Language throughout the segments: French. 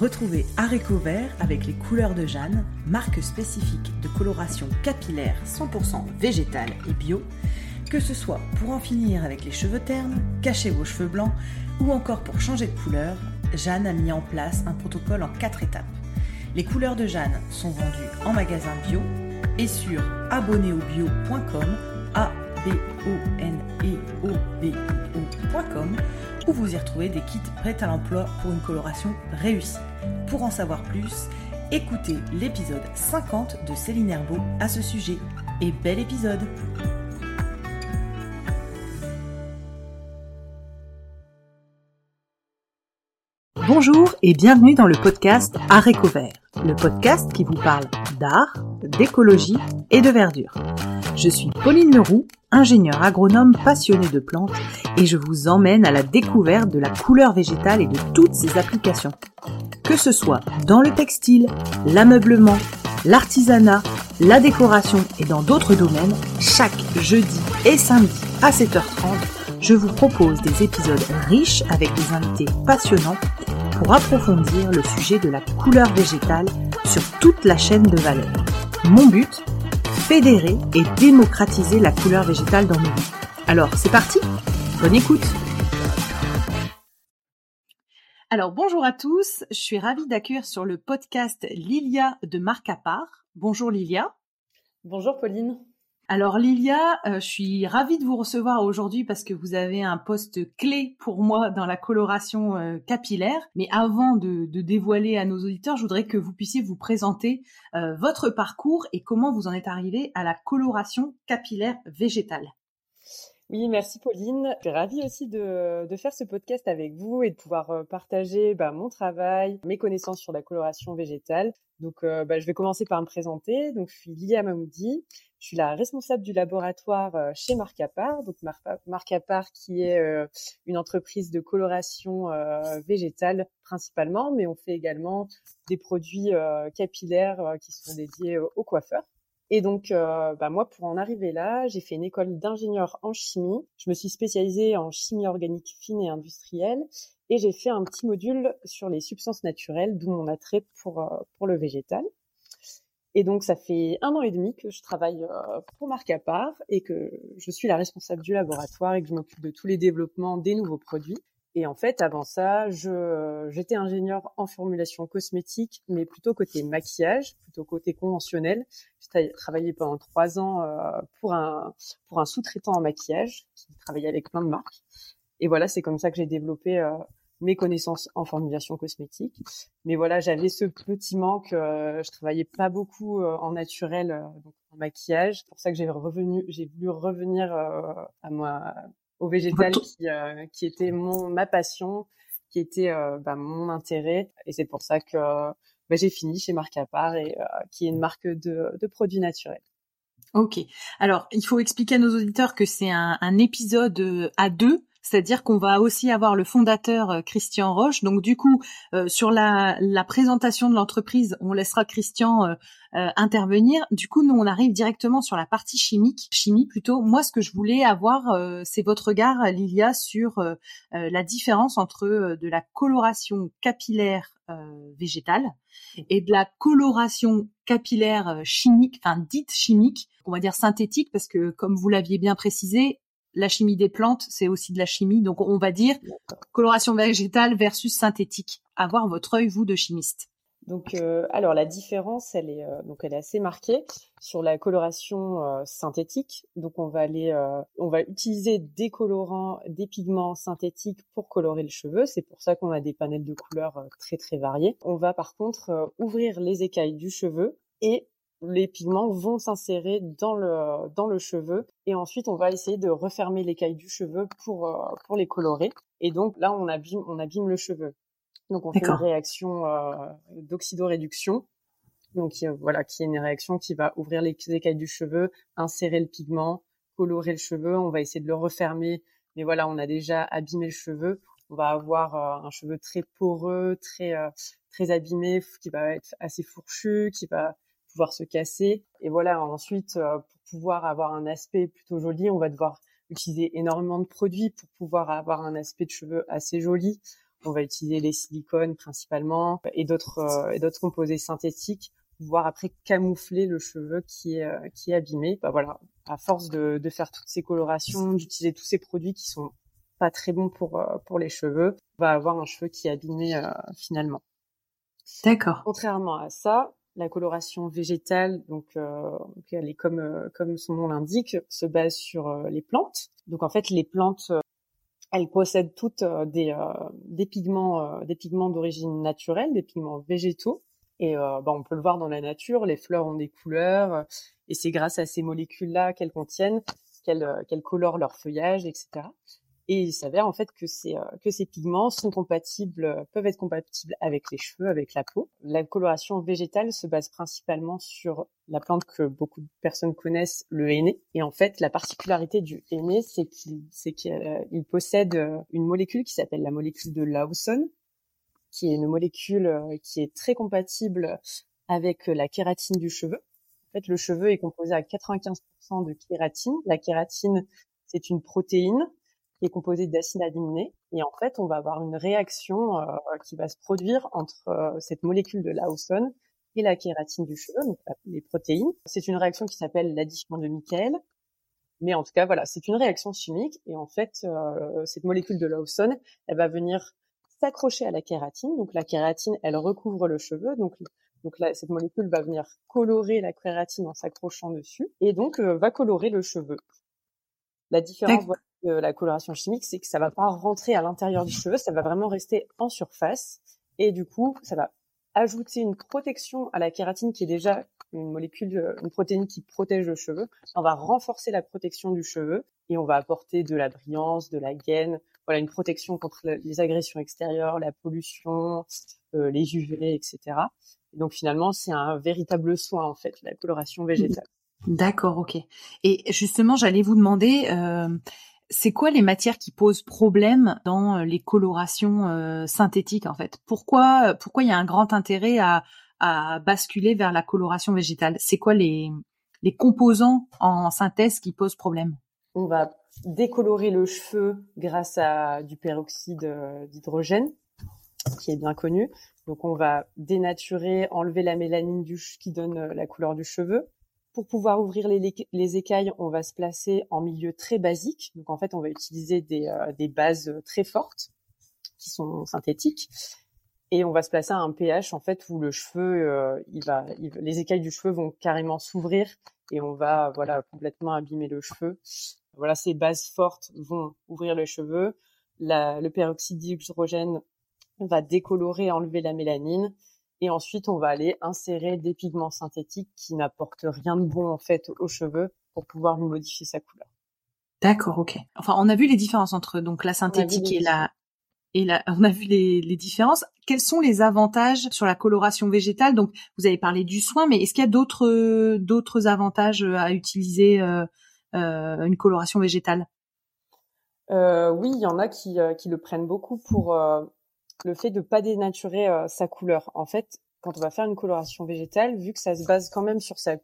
Retrouvez Areco Vert avec les couleurs de Jeanne, marque spécifique de coloration capillaire 100% végétale et bio, que ce soit pour en finir avec les cheveux ternes, cacher vos cheveux blancs ou encore pour changer de couleur, Jeanne a mis en place un protocole en 4 étapes. Les couleurs de Jeanne sont vendues en magasin bio et sur abonnéobio.com, a b o n e o b ocom où vous y retrouvez des kits prêts à l'emploi pour une coloration réussie. Pour en savoir plus, écoutez l'épisode 50 de Céline Herbeau à ce sujet. Et bel épisode Bonjour et bienvenue dans le podcast Art Vert, le podcast qui vous parle d'art, d'écologie et de verdure. Je suis Pauline Leroux, ingénieure agronome passionnée de plantes et je vous emmène à la découverte de la couleur végétale et de toutes ses applications. Que ce soit dans le textile, l'ameublement, l'artisanat, la décoration et dans d'autres domaines, chaque jeudi et samedi à 7h30, je vous propose des épisodes riches avec des invités passionnants pour approfondir le sujet de la couleur végétale sur toute la chaîne de valeur. Mon but Fédérer et démocratiser la couleur végétale dans nos vies. Alors, c'est parti Bonne écoute Alors, bonjour à tous, je suis ravie d'accueillir sur le podcast Lilia de Marc à part. Bonjour Lilia. Bonjour Pauline. Alors Lilia, euh, je suis ravie de vous recevoir aujourd'hui parce que vous avez un poste clé pour moi dans la coloration euh, capillaire. Mais avant de, dévoiler à nos auditeurs, je voudrais que vous puissiez vous présenter euh, votre parcours et comment vous en êtes arrivé à la coloration capillaire végétale. Oui, merci Pauline. Je suis ravie aussi de, faire ce podcast avec vous et de pouvoir partager bah, mon travail, mes connaissances sur la coloration végétale. Donc, bah, je vais commencer par me présenter. Donc, je suis Lilia Mamoudi. Je suis la responsable du laboratoire euh, chez Marcapar. Donc, Marcapar qui est une entreprise de coloration végétale principalement, mais on fait également des produits capillaires qui sont dédiés aux coiffeurs. Et donc, euh, bah moi, pour en arriver là, j'ai fait une école d'ingénieur en chimie. Je me suis spécialisée en chimie organique fine et industrielle. Et j'ai fait un petit module sur les substances naturelles, d'où mon attrait pour, euh, pour le végétal. Et donc, ça fait un an et demi que je travaille euh, pour marque à part et que je suis la responsable du laboratoire et que je m'occupe de tous les développements des nouveaux produits. Et en fait, avant ça, je, j'étais ingénieur en formulation cosmétique, mais plutôt côté maquillage, plutôt côté conventionnel. J'ai travaillé pendant trois ans euh, pour un pour un sous-traitant en maquillage qui travaillait avec plein de marques. Et voilà, c'est comme ça que j'ai développé euh, mes connaissances en formulation cosmétique. Mais voilà, j'avais ce petit manque. Euh, je travaillais pas beaucoup en naturel, donc en maquillage. C'est pour ça que j'ai revenu, j'ai voulu revenir à moi au végétal qui, euh, qui était mon ma passion, qui était euh, bah, mon intérêt. Et c'est pour ça que bah, j'ai fini chez Marc à part et euh, qui est une marque de, de produits naturels. Ok. Alors, il faut expliquer à nos auditeurs que c'est un, un épisode à deux c'est-à-dire qu'on va aussi avoir le fondateur euh, Christian Roche. Donc du coup, euh, sur la, présentation de l'entreprise, on laissera Christian euh, intervenir. Du coup, nous, on arrive directement sur la partie chimique, chimie plutôt. Moi, ce que je voulais avoir, c'est votre regard, Lilia, sur la différence entre de la coloration capillaire végétale et de la coloration capillaire chimique, enfin dite chimique, on va dire synthétique, parce que comme vous l'aviez bien précisé, la chimie des plantes, c'est aussi de la chimie. Donc, on va dire coloration végétale versus synthétique. Avoir votre œil, vous, de chimiste. Donc, euh, alors la différence, elle est euh, donc elle est assez marquée sur la coloration euh, synthétique. Donc, on va aller, on va utiliser des colorants, des pigments synthétiques pour colorer le cheveu. C'est pour ça qu'on a des panels de couleurs très très variés. On va par contre ouvrir les écailles du cheveu et les pigments vont s'insérer dans le dans le cheveu. Et ensuite on va essayer de refermer l'écaille du cheveu pour euh, pour les colorer. Et donc là on abîme on abîme le cheveu. Donc on fait une réaction euh, d'oxydoréduction. Donc voilà qui est une réaction qui va ouvrir les écailles du cheveu insérer le pigment colorer le cheveu. On va essayer de le refermer. Mais voilà on a déjà abîmé le cheveu. On va avoir euh, un cheveu très poreux très très abîmé qui va être assez fourchu qui va pouvoir se casser. Et voilà, ensuite, euh, pour pouvoir avoir un aspect plutôt joli, on va devoir utiliser énormément de produits pour pouvoir avoir un aspect de cheveux assez joli. On va utiliser les silicones principalement et d'autres et d'autres composés synthétiques pouvoir après camoufler le cheveu qui est euh, qui est abîmé. Bah voilà, à force de, de faire toutes ces colorations, d'utiliser tous ces produits qui sont pas très bons pour euh, pour les cheveux, on va avoir un cheveu qui est abîmé euh, finalement. D'accord. Contrairement à ça, la coloration végétale, donc euh, elle est comme comme son nom l'indique, se base sur les plantes. Donc en fait, les plantes, elles possèdent toutes des pigments des pigments d'origine naturelle, des pigments végétaux et euh, bah, on peut le voir dans la nature, les fleurs ont des couleurs, euh, et c'est grâce à ces molécules-là qu'elles contiennent qu'elles euh, qu'elles colorent leur feuillage, etc. Et il s'avère en fait que ces que ces pigments sont compatibles, peuvent être compatibles avec les cheveux, avec la peau. La coloration végétale se base principalement sur la plante que beaucoup de personnes connaissent, le henné. Et en fait, la particularité du henné, c'est qu'il qu'il possède une molécule qui s'appelle la molécule de Lawson, qui est une molécule euh, qui est très compatible avec euh, la kératine du cheveu. En fait, le cheveu est composé à 95% de kératine. La kératine, c'est une protéine qui est composée d'acides aminés. Et en fait, on va avoir une réaction euh, qui va se produire entre cette molécule de Lawson et la kératine du cheveu, donc les protéines. C'est une réaction qui s'appelle l'addition de Michael. Mais en tout cas, voilà, c'est une réaction chimique. Et en fait, cette molécule de Lawson, elle va venir s'accrocher à la kératine. Donc la kératine, elle recouvre le cheveu. Donc donc là, cette molécule va venir colorer la kératine en s'accrochant dessus et donc euh, va colorer le cheveu. La différence la coloration chimique, c'est que ça va pas rentrer à l'intérieur du cheveu, ça va vraiment rester en surface et du coup, ça va ajouter une protection à la kératine qui est déjà une molécule, euh, une protéine qui protège le cheveu. On va renforcer la protection du cheveu et on va apporter de la brillance, de la gaine, voilà une protection contre les agressions extérieures, la pollution, euh, les UV, etc. donc finalement, c'est un véritable soin en fait, la coloration végétale. D'accord, ok. Et justement, j'allais vous demander, euh, c'est quoi les matières qui posent problème dans euh, les colorations euh, synthétiques en fait? Pourquoi, pourquoi il y a un grand intérêt à, à basculer vers la coloration végétale? C'est quoi les, les composants en synthèse qui posent problème? On va décolorer le cheveu grâce à du peroxyde euh, d'hydrogène, qui est bien connu. Donc on va dénaturer, enlever la mélanine du qui donne euh, la couleur du cheveu. Pour pouvoir ouvrir les, les, écailles, on va se placer en milieu très basique. Donc en fait, on va utiliser des, euh, bases très fortes qui sont synthétiques et on va se placer à un pH en fait où le cheveu, il va, les écailles du cheveu vont carrément s'ouvrir et on va voilà complètement abîmer le cheveu. Voilà, ces bases fortes vont ouvrir les cheveux. le peroxyde d'hydrogène va décolorer, enlever la mélanine. Et ensuite, on va aller insérer des pigments synthétiques qui n'apportent rien de bon en fait aux cheveux pour pouvoir lui modifier sa couleur. D'accord, ok. Enfin, on a vu les différences entre donc la synthétique et la et la, on a vu les, les, différences. Quels sont les avantages sur la coloration végétale? Donc, vous avez parlé du soin, mais est-ce qu'il y a d'autres d'autres avantages à utiliser euh, euh, une coloration végétale? Euh, Oui, il y en a qui, qui le prennent beaucoup pour le fait de pas dénaturer sa couleur. En fait, quand on va faire une coloration végétale, vu que ça se base quand même sur sa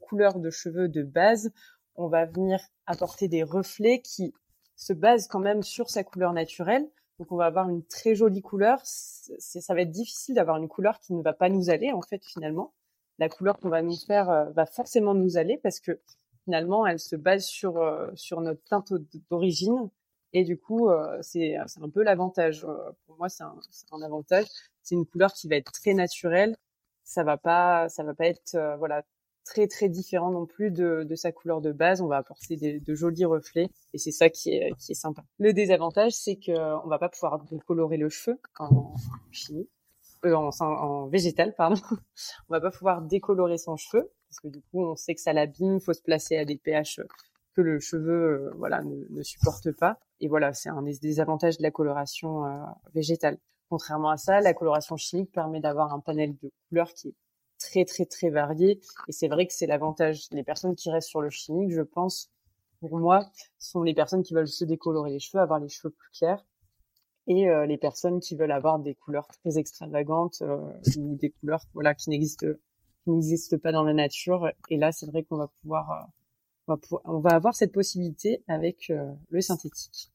couleur de cheveux de base, on va venir apporter des reflets qui se basent quand même sur sa couleur naturelle. Donc on va avoir une très jolie couleur. ça va être difficile d'avoir une couleur qui ne va pas nous aller en fait finalement. La couleur qu'on va nous faire va forcément nous aller parce que finalement, elle se base sur euh, sur notre teinte d'origine. Et du coup, euh, c'est un peu l'avantage. Euh, pour moi, c'est un, un, avantage. C'est une couleur qui va être très naturelle. Ça va pas, ça va pas être voilà très très différent non plus de, de sa couleur de base. On va apporter des, de jolis reflets et c'est ça qui est qui est sympa. Le désavantage, c'est que on va pas pouvoir colorer le cheveu en chimie, en, en végétal pardon. on va pas pouvoir décolorer son cheveu parce que du coup, on sait que ça l'abîme, faut se placer à des pH que le cheveu euh, voilà ne, supporte pas. Et voilà, c'est un des avantages de la coloration euh, végétale. Contrairement à ça, la coloration chimique permet d'avoir un panel de couleurs qui est très très très varié. Et c'est vrai que c'est l'avantage. Les personnes qui restent sur le chimique, je pense, pour moi, sont les personnes qui veulent se décolorer les cheveux, avoir les cheveux plus clairs, et euh, les personnes qui veulent avoir des couleurs très extravagantes ou des couleurs voilà qui n'existent n'existe pas dans la nature. Et là, c'est vrai qu'on va pouvoir, euh, on va, avoir cette possibilité avec euh, le synthétique.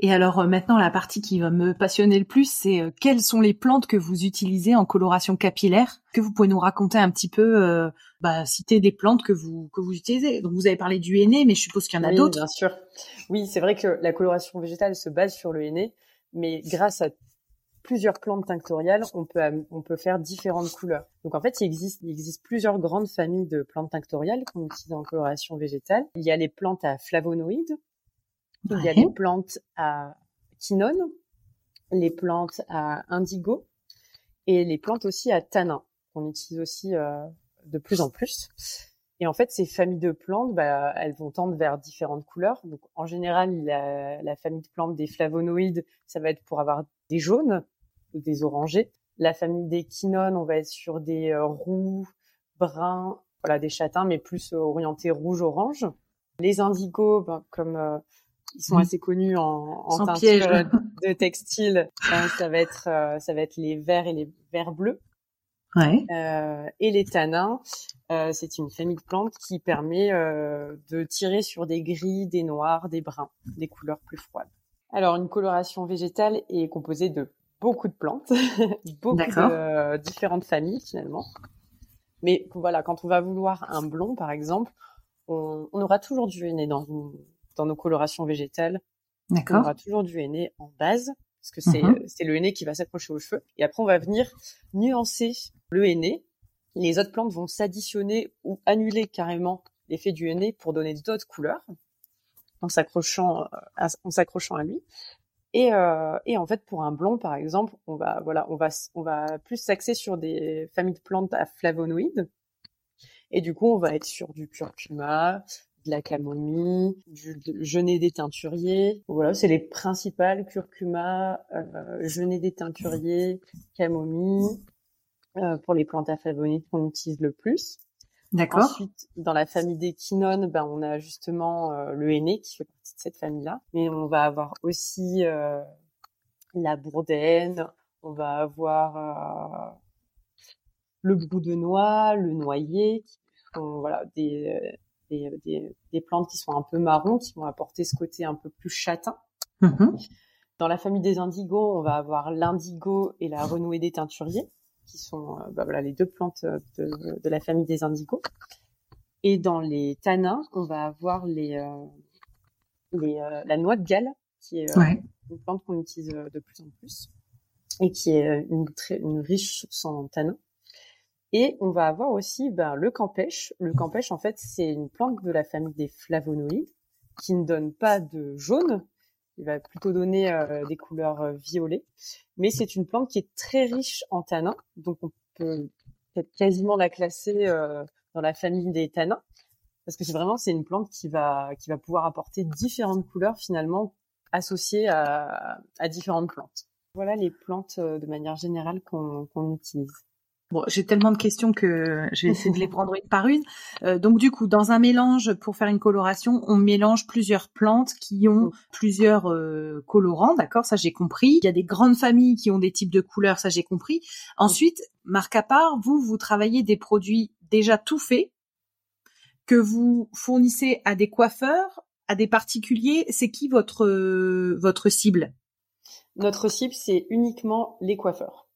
Et alors maintenant, la partie qui va me passionner le plus, c'est quelles sont les plantes que vous utilisez en coloration capillaire? Que vous pouvez nous raconter un petit peu, bah, citer des plantes que vous que vous utilisez? Donc vous avez parlé du henné, mais je suppose qu'il y en a oui, d'autres. Bien sûr. Oui, c'est vrai que la coloration végétale se base sur le henné, mais grâce à plusieurs plantes tinctoriales, on peut, on peut faire différentes couleurs. Donc en fait, il existe, il existe plusieurs grandes familles de plantes tinctoriales qu'on utilise en coloration végétale. Il y a les plantes à flavonoïdes, il y a les plantes à quinone, les plantes à indigo et les plantes aussi à tanin qu'on utilise aussi euh, de plus en plus. Et en fait, ces familles de plantes, bah, elles vont tendre vers différentes couleurs. Donc, en général, la, la famille de plantes des flavonoïdes, ça va être pour avoir des jaunes, des orangés. La famille des quinones, on va être sur des euh, roux, bruns, voilà, des châtains, mais plus orientés rouge-orange. Les indigos, ben, comme euh, ils sont assez connus en, en teinture de textile, ben, ça va être euh, ça va être les verts et les verts bleus. Ouais. et les tanins, c'est une famille de plantes qui permet de tirer sur des gris, des noirs, des bruns, des couleurs plus froides. Alors, une coloration végétale est composée de beaucoup de plantes, beaucoup de euh, différentes familles finalement. Mais voilà, quand on va vouloir un blond, par exemple, on, on aura toujours du henné dans, dans nos colorations végétales. D'accord. On aura toujours du henné en base, parce que c'est mm c'est le henné qui va s'accrocher aux cheveux. Et après, on va venir nuancer le henné. Les autres plantes vont s'additionner ou annuler carrément l'effet du henné pour donner d'autres couleurs en s'accrochant en s'accrochant à lui. Et, euh, et en fait, pour un blond, par exemple, on va voilà, on va on va plus s'axer sur des familles de plantes à flavonoïdes. Et du coup, on va être sur du curcuma, de la camomille, du genêt des teinturiers. Voilà, c'est les principales curcuma, euh, genêt des teinturiers, camomille euh, pour les plantes à flavonoïdes qu'on utilise le plus. D'accord. Ensuite, dans la famille des quinones, ben, on a justement euh, le henné qui fait partie de cette famille-là. Mais on va avoir aussi euh, la bourdaine, on va avoir euh, le brou de noix, le noyer, qui sont voilà, des, des, des, des, plantes qui sont un peu marron, qui vont apporter ce côté un peu plus châtain. Mmh dans la famille des indigos, on va avoir l'indigo et la renouée des teinturiers qui sont euh, bah voilà, les deux plantes euh, de, de, la famille des indigos. Et dans les tanins, on va avoir les, euh, les la noix de Galles, qui est une plante qu'on utilise de plus en plus et qui est une, très, une riche source en tanins. Et on va avoir aussi ben, le campèche. Le campèche, en fait, c'est une plante de la famille des flavonoïdes qui ne donne pas de jaune, il va plutôt donner euh, des couleurs euh, violettes. Mais c'est une plante qui est très riche en tanins, donc on peut peut-être quasiment la classer euh, dans la famille des tanins, parce que c'est vraiment c'est une plante qui va qui va pouvoir apporter différentes couleurs finalement associées à, à différentes plantes. Voilà les plantes de manière générale qu'on utilise. Bon, j'ai tellement de questions que je vais essayer de les prendre une par une. Euh, donc du coup, dans un mélange pour faire une coloration, on mélange plusieurs plantes qui ont plusieurs euh, colorants, d'accord? Ça j'ai compris. Il y a des grandes familles qui ont des types de couleurs, ça j'ai compris. Ensuite, marque à part, vous vous travaillez des produits déjà tout faits que vous fournissez à des coiffeurs, à des particuliers. C'est qui votre euh, votre cible? Notre cible, c'est uniquement les coiffeurs.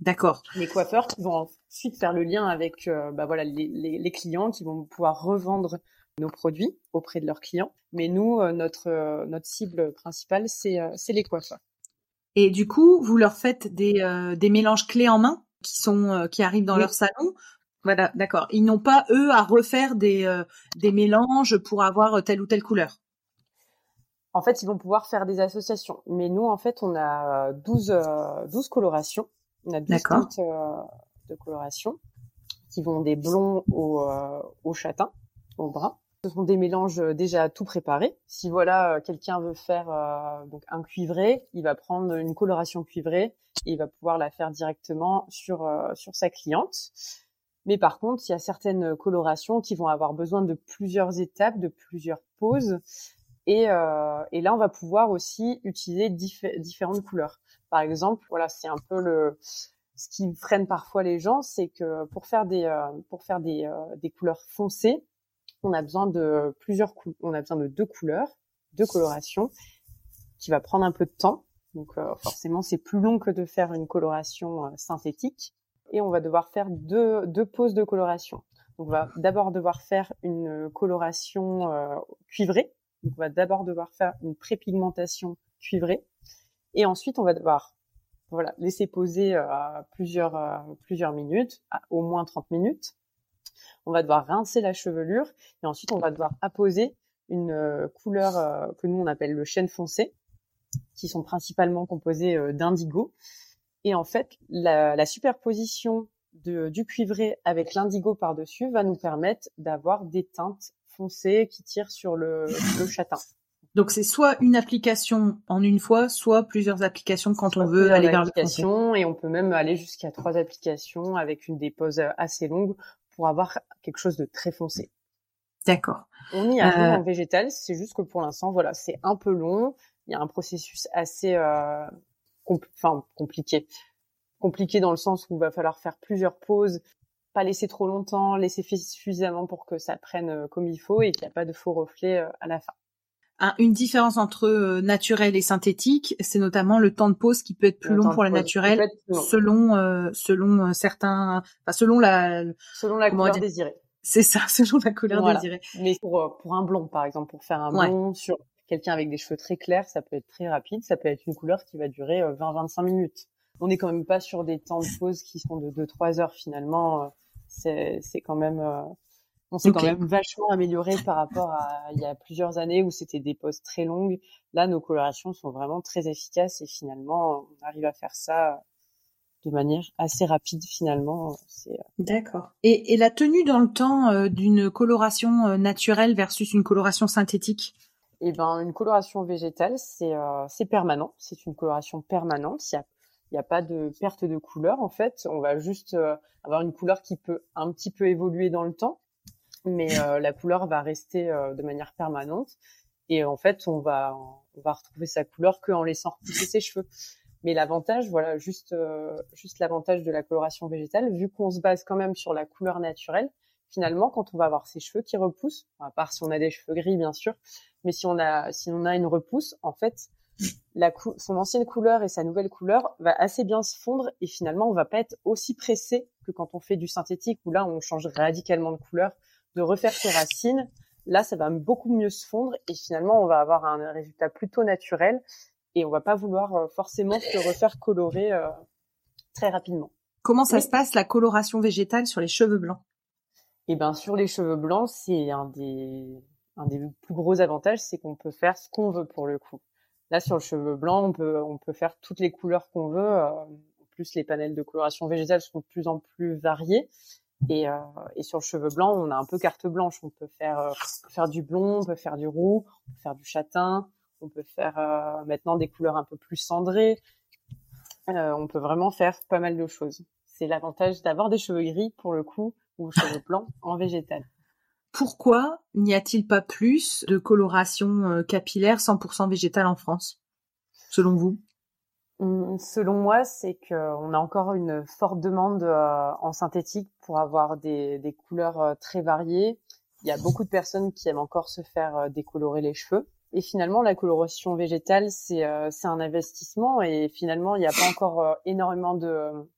D'accord. Les coiffeurs qui vont ensuite faire le lien avec euh, bah voilà les, les, les, clients qui vont pouvoir revendre nos produits auprès de leurs clients. Mais nous, euh, notre euh, notre cible principale, c'est c'est les coiffeurs. Et du coup, vous leur faites des des mélanges clés en main qui sont qui arrivent dans leur salon? Voilà, d'accord. Ils n'ont pas eux à refaire des des mélanges pour avoir telle ou telle couleur? En fait, ils vont pouvoir faire des associations. Mais nous, en fait, on a 12, 12 colorations on a 12 teintes euh, de coloration qui vont des blonds au, euh, au châtain, au brun. Ce sont des mélanges déjà tout préparés. Si voilà euh, quelqu'un veut faire donc un cuivré, il va prendre une coloration cuivrée et il va pouvoir la faire directement sur sur sa cliente. Mais par contre, il y a certaines colorations qui vont avoir besoin de plusieurs étapes, de plusieurs poses. Et, euh, et là, on va pouvoir aussi utiliser différentes couleurs. Par exemple, voilà, c'est un peu le ce qui freine parfois les gens, c'est que pour faire des euh, pour faire des, euh, des couleurs foncées, on a besoin de plusieurs on a besoin de deux couleurs, deux colorations. qui va prendre un peu de temps. Donc forcément, c'est plus long que de faire une coloration synthétique. Et on va devoir faire deux, deux poses de coloration. Donc on va d'abord devoir faire une coloration cuivrée. Donc on va d'abord devoir faire une prépigmentation cuivrée. Et ensuite, on va devoir voilà, laisser poser euh, plusieurs, euh, plusieurs minutes, au moins 30 minutes. On va devoir rincer la chevelure et ensuite on va devoir apposer une euh, couleur que nous on appelle le chêne foncé, qui sont principalement composés d'indigo. Et en fait, la, la superposition de, du cuivré avec l'indigo par-dessus va nous permettre d'avoir des teintes foncées qui tirent sur le, le châtain. Donc c'est soit une application en une fois, soit plusieurs applications quand on veut aller vers l'application et on peut même aller jusqu'à trois applications avec une dépose assez longue pour avoir quelque chose de très foncé. D'accord. On y arrive euh... en végétal, c'est juste que pour l'instant, voilà, c'est un peu long. Il y a un processus assez, euh, enfin compliqué, compliqué dans le sens où il va falloir faire plusieurs pauses, pas laisser trop longtemps, laisser suffisamment pour que ça prenne euh, comme il faut et qu'il n'y a pas de faux reflets euh, à la fin une différence entre euh, naturel et synthétique, c'est notamment le temps de pause qui peut être plus long pour la naturelle, selon euh, selon euh, certains, enfin selon la selon la couleur désirée. C'est ça, selon la couleur désirée. Mais pour pour un blond, par exemple, pour faire un blond sur quelqu'un avec des cheveux très clairs, ça peut être très rapide, ça peut être une couleur qui va durer 20-25 minutes. On n'est quand même pas sur des temps de pause qui sont de 2-3 heures finalement. C'est c'est quand même on s'est quand même vachement amélioré par rapport à il y a plusieurs années où c'était des poses très longues. Là, nos colorations sont vraiment très efficaces et finalement, on arrive à faire ça de manière assez rapide finalement. Euh, D'accord. Et, et, la tenue dans le temps euh, d'une coloration euh, naturelle versus une coloration synthétique? Eh ben, une coloration végétale, c'est c'est permanent. C'est une coloration permanente. Il y a il n'y a pas de perte de couleur en fait. On va juste avoir une couleur qui peut un petit peu évoluer dans le temps, mais euh, la couleur va rester euh, de manière permanente. Et en fait, on va on va retrouver sa couleur qu'en laissant repousser ses cheveux. Mais l'avantage, voilà, juste euh, juste l'avantage de la coloration végétale, vu qu'on se base quand même sur la couleur naturelle, finalement, quand on va avoir ses cheveux qui repoussent, à part si on a des cheveux gris, bien sûr, mais si on a si on a une repousse, en fait, la son ancienne couleur et sa nouvelle couleur va assez bien se fondre et finalement, on va pas être aussi pressé que quand on fait du synthétique où là, on change radicalement de couleur de refaire ses racines. Là, ça va beaucoup mieux se fondre et finalement, on va avoir un résultat plutôt naturel et on va pas vouloir euh, forcément se refaire colorer euh, très rapidement. Comment ça se passe la coloration végétale sur les cheveux blancs? Eh ben, sur les cheveux blancs, c'est un des un des plus gros avantages, c'est qu'on peut faire ce qu'on veut pour le coup. Là, sur le cheveu blanc, on peut on peut faire toutes les couleurs qu'on veut. Euh, en plus, les panels de coloration végétale sont de plus en plus variés. Et, euh, et, sur le cheveu blanc, on a un peu carte blanche. On peut faire, euh, faire du blond, on peut faire du roux, on peut faire du châtain, on peut faire euh, maintenant des couleurs un peu plus cendrées. Euh, on peut vraiment faire pas mal de choses. C'est l'avantage d'avoir des cheveux gris pour le coup ou cheveux blancs en végétal. Pourquoi n'y a-t-il pas plus de coloration capillaire 100% végétale en France, selon vous? Selon moi, c'est qu'on a encore une forte demande euh, en synthétique pour avoir des, des, couleurs euh, très variées. Il y a beaucoup de personnes qui aiment encore se faire euh, décolorer les cheveux. Et finalement, la coloration végétale, c'est un investissement et finalement, il n'y a pas encore énormément de,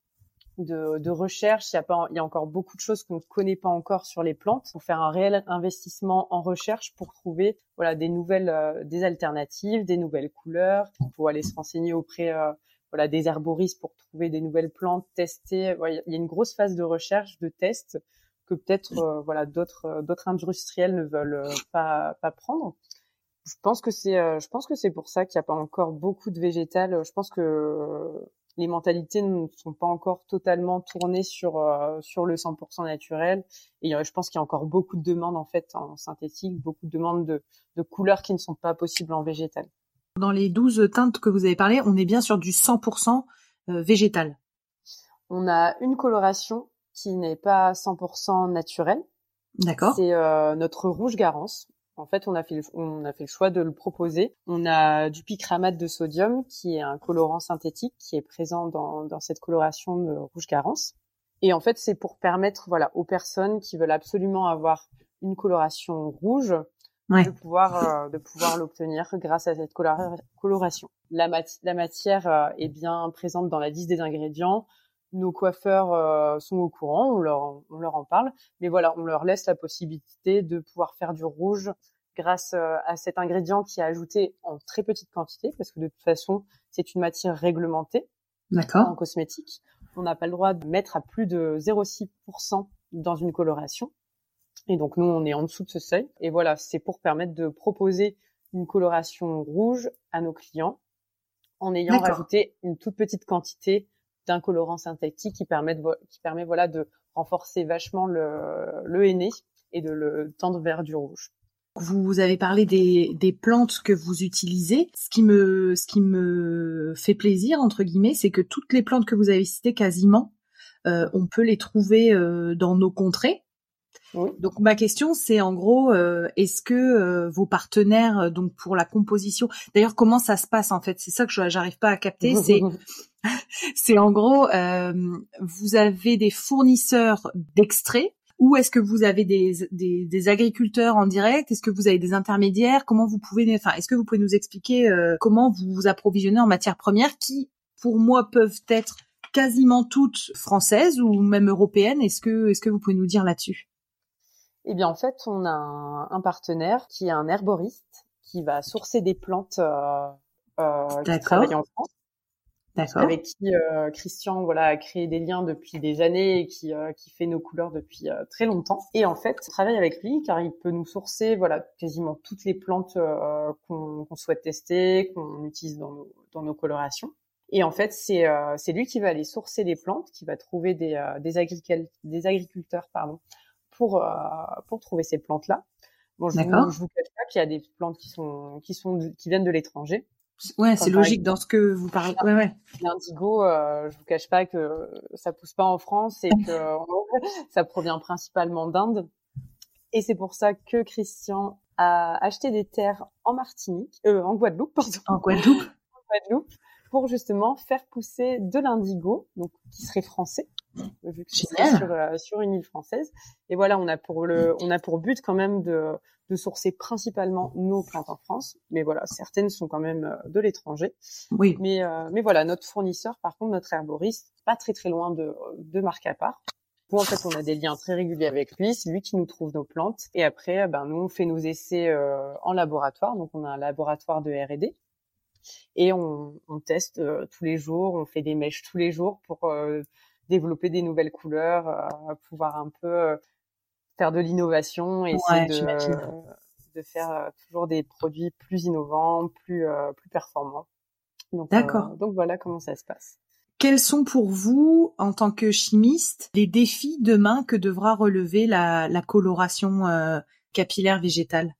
de, de recherche. Il y, a pas, il y a encore beaucoup de choses qu'on ne connaît pas encore sur les plantes. Pour faire un réel investissement en recherche pour trouver voilà des nouvelles, euh, des alternatives, des nouvelles couleurs. Il faut aller se renseigner auprès euh, voilà des herboristes pour trouver des nouvelles plantes, tester. il y a une grosse phase de recherche, de test que peut-être euh, voilà d'autres d'autres industriels ne veulent pas pas prendre. Je pense que c'est je pense que c'est pour ça qu'il n'y a pas encore beaucoup de végétal. Je pense que les mentalités ne sont pas encore totalement tournées sur euh, sur le 100% naturel et euh, je pense qu'il y a encore beaucoup de demandes en fait en synthétique, beaucoup de demandes de, de couleurs qui ne sont pas possibles en végétal. Dans les 12 teintes que vous avez parlé, on est bien sur du 100% euh, végétal. On a une coloration qui n'est pas 100% naturelle. D'accord. C'est notre rouge garance. En fait, on a fait le, on a fait le choix de le proposer. On a du picramate de sodium, qui est un colorant synthétique qui est présent dans, dans cette coloration de rouge garance. Et en fait, c'est pour permettre, voilà, aux personnes qui veulent absolument avoir une coloration rouge de pouvoir de pouvoir l'obtenir grâce à cette coloration. La, la matière est bien présente dans la liste des ingrédients nos coiffeurs euh, sont au courant, on leur, on leur en parle, mais voilà, on leur laisse la possibilité de pouvoir faire du rouge grâce euh, à cet ingrédient qui est ajouté en très petite quantité, parce que de toute façon, c'est une matière réglementée en cosmétique. On n'a pas le droit de mettre à plus de 0,6% dans une coloration. Et donc nous, on est en dessous de ce seuil. Et voilà, c'est pour permettre de proposer une coloration rouge à nos clients en ayant rajouté une toute petite quantité d'un colorant synthétique qui permet, qui permet voilà de renforcer vachement le, le henné et de le tendre vers du rouge. Vous avez parlé des, des plantes que vous utilisez. Ce qui me, ce qui me fait plaisir entre guillemets, c'est que toutes les plantes que vous avez citées quasiment, euh, on peut les trouver euh, dans nos contrées. Donc ma question c'est en gros euh, est-ce que euh, vos partenaires euh, donc pour la composition d'ailleurs comment ça se passe en fait? C'est ça que j'arrive pas à capter c'est c'est en gros vous avez des fournisseurs d'extraits ou est-ce que vous avez des, des, des, agriculteurs en direct? Est-ce que vous avez des intermédiaires? Comment vous pouvez, enfin, est-ce que vous pouvez nous expliquer comment vous vous approvisionnez en matières premières qui, pour moi, peuvent être quasiment toutes françaises ou même européennes? Est-ce que, est-ce que vous pouvez nous dire là-dessus? Eh bien, en fait, on a un, partenaire qui est un herboriste qui va sourcer des plantes euh, euh, qui travaillent en France. Avec qui euh, Christian voilà a créé des liens depuis des années et qui euh, qui fait nos couleurs depuis euh, très longtemps. Et en fait, on travaille avec lui car il peut nous sourcer voilà quasiment toutes les plantes qu'on souhaite tester, qu'on utilise dans nos dans nos colorations. Et en fait, c'est c'est lui qui va aller sourcer des plantes, qui va trouver des des, des agriculteurs pardon pour euh, pour trouver ces plantes là. Bon, je, vous, je vous cache pas qu'il y a des plantes qui sont qui sont qui viennent de l'étranger. Ouais, c'est logique dans ce que vous parlez. Ouais, ouais. L'indigo, euh, je vous cache pas que ça pousse pas en France et que ça provient principalement d'Inde. Et c'est pour ça que Christian a acheté des terres en Martinique, euh, en Guadeloupe, pardon. En Guadeloupe. en Guadeloupe, pour justement faire pousser de l'indigo, donc qui serait français, vu que c'est sur, euh, sur une île française. Et voilà, on a pour le, on a pour but quand même de, de sourcer principalement nos plantes en France, mais voilà, certaines sont quand même euh, de l'étranger. Oui. Mais euh, mais voilà, notre fournisseur, par contre, notre herboriste, pas très très loin de de marque à part. Où en fait, on a des liens très réguliers avec lui. C'est lui qui nous trouve nos plantes. Et après, ben nous, on fait nos essais en laboratoire. Donc, on a un laboratoire de R&D et on, on teste tous les jours. On fait des mèches tous les jours pour développer des nouvelles couleurs, euh, pouvoir un peu euh, faire de l'innovation et essayer de, de, faire euh, toujours des produits plus innovants, plus plus performants. D'accord. donc voilà comment ça se passe. Quels sont pour vous, en tant que chimiste, les défis demain que devra relever la, la coloration capillaire végétale?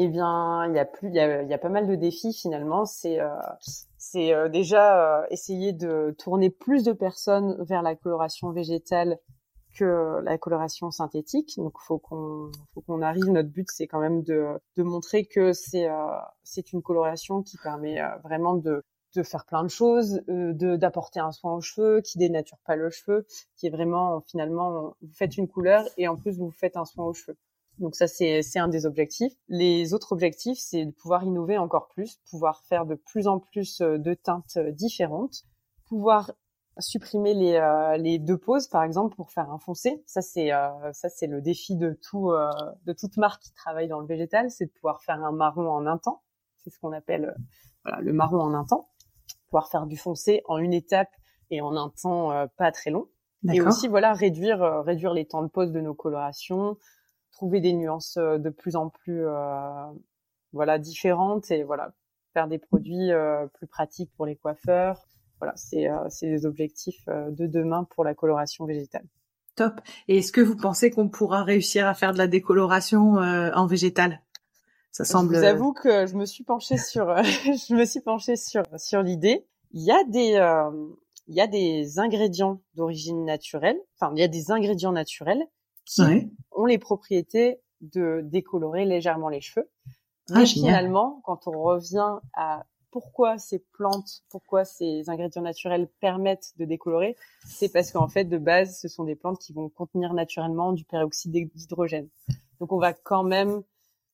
Eh bien, il y a plus, il y a, il y a pas mal de défis finalement. C'est euh, c'est euh, déjà euh, essayer de tourner plus de personnes vers la coloration végétale que la coloration synthétique. Donc, faut qu'on faut qu'on arrive. Notre but, c'est quand même de de montrer que c'est c'est une coloration qui permet vraiment de de faire plein de choses, de d'apporter un soin aux cheveux, qui dénature pas le cheveu, qui est vraiment finalement vous faites une couleur et en plus vous faites un soin aux cheveux. Donc ça, c'est un des objectifs. Les autres objectifs, c'est de pouvoir innover encore plus, pouvoir faire de plus en plus euh, de teintes euh, différentes, pouvoir supprimer les, euh, les deux poses, par exemple, pour faire un foncé. Ça, c'est ça, c'est le défi de tout de toute marque qui travaille dans le végétal, c'est de pouvoir faire un marron en un temps. C'est ce qu'on appelle voilà, le marron en un temps. Pouvoir faire du foncé en une étape et en un temps pas très long. Et aussi, voilà, réduire réduire les temps de pose de nos colorations, trouver des nuances euh, de plus en plus euh, voilà différentes et voilà faire des produits euh, plus pratiques pour les coiffeurs. Voilà, c'est c'est les objectifs de demain pour la coloration végétale. Top. Et est-ce que vous pensez qu'on pourra réussir à faire de la décoloration en végétal? Ça semble. Je vous avoue que je me suis penchée sur, je me suis penchée sur sur l'idée. Il y a des il y a des ingrédients d'origine naturelle. Enfin, il y a des ingrédients naturels qui ont les propriétés de décolorer légèrement les cheveux. Ah, Mais finalement, quand on revient à pourquoi ces plantes, pourquoi ces ingrédients naturels permettent de décolorer, c'est parce qu'en fait, de base, ce sont des plantes qui vont contenir naturellement du peroxyde d'hydrogène. Donc, on va quand même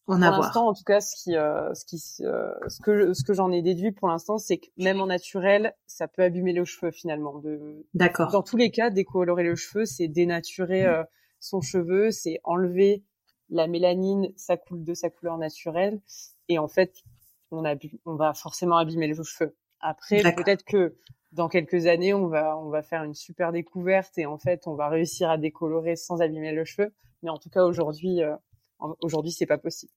pour l'instant, en tout cas, ce qui, euh, ce qui, euh, ce que, ce que j'en ai déduit pour l'instant, c'est que même en naturel, ça peut abîmer le cheveu finalement. D'accord. Dans tous les cas, décolorer le cheveu, c'est dénaturer euh, son cheveu, c'est enlever la mélanine, ça coule de sa couleur naturelle, et en fait, on, a, on va forcément abîmer les cheveux. Après, peut-être que dans quelques années, on va, on va faire une super découverte et en fait, on va réussir à décolorer sans abîmer le cheveu. Mais en tout cas, aujourd'hui, Aujourd'hui, c'est pas possible.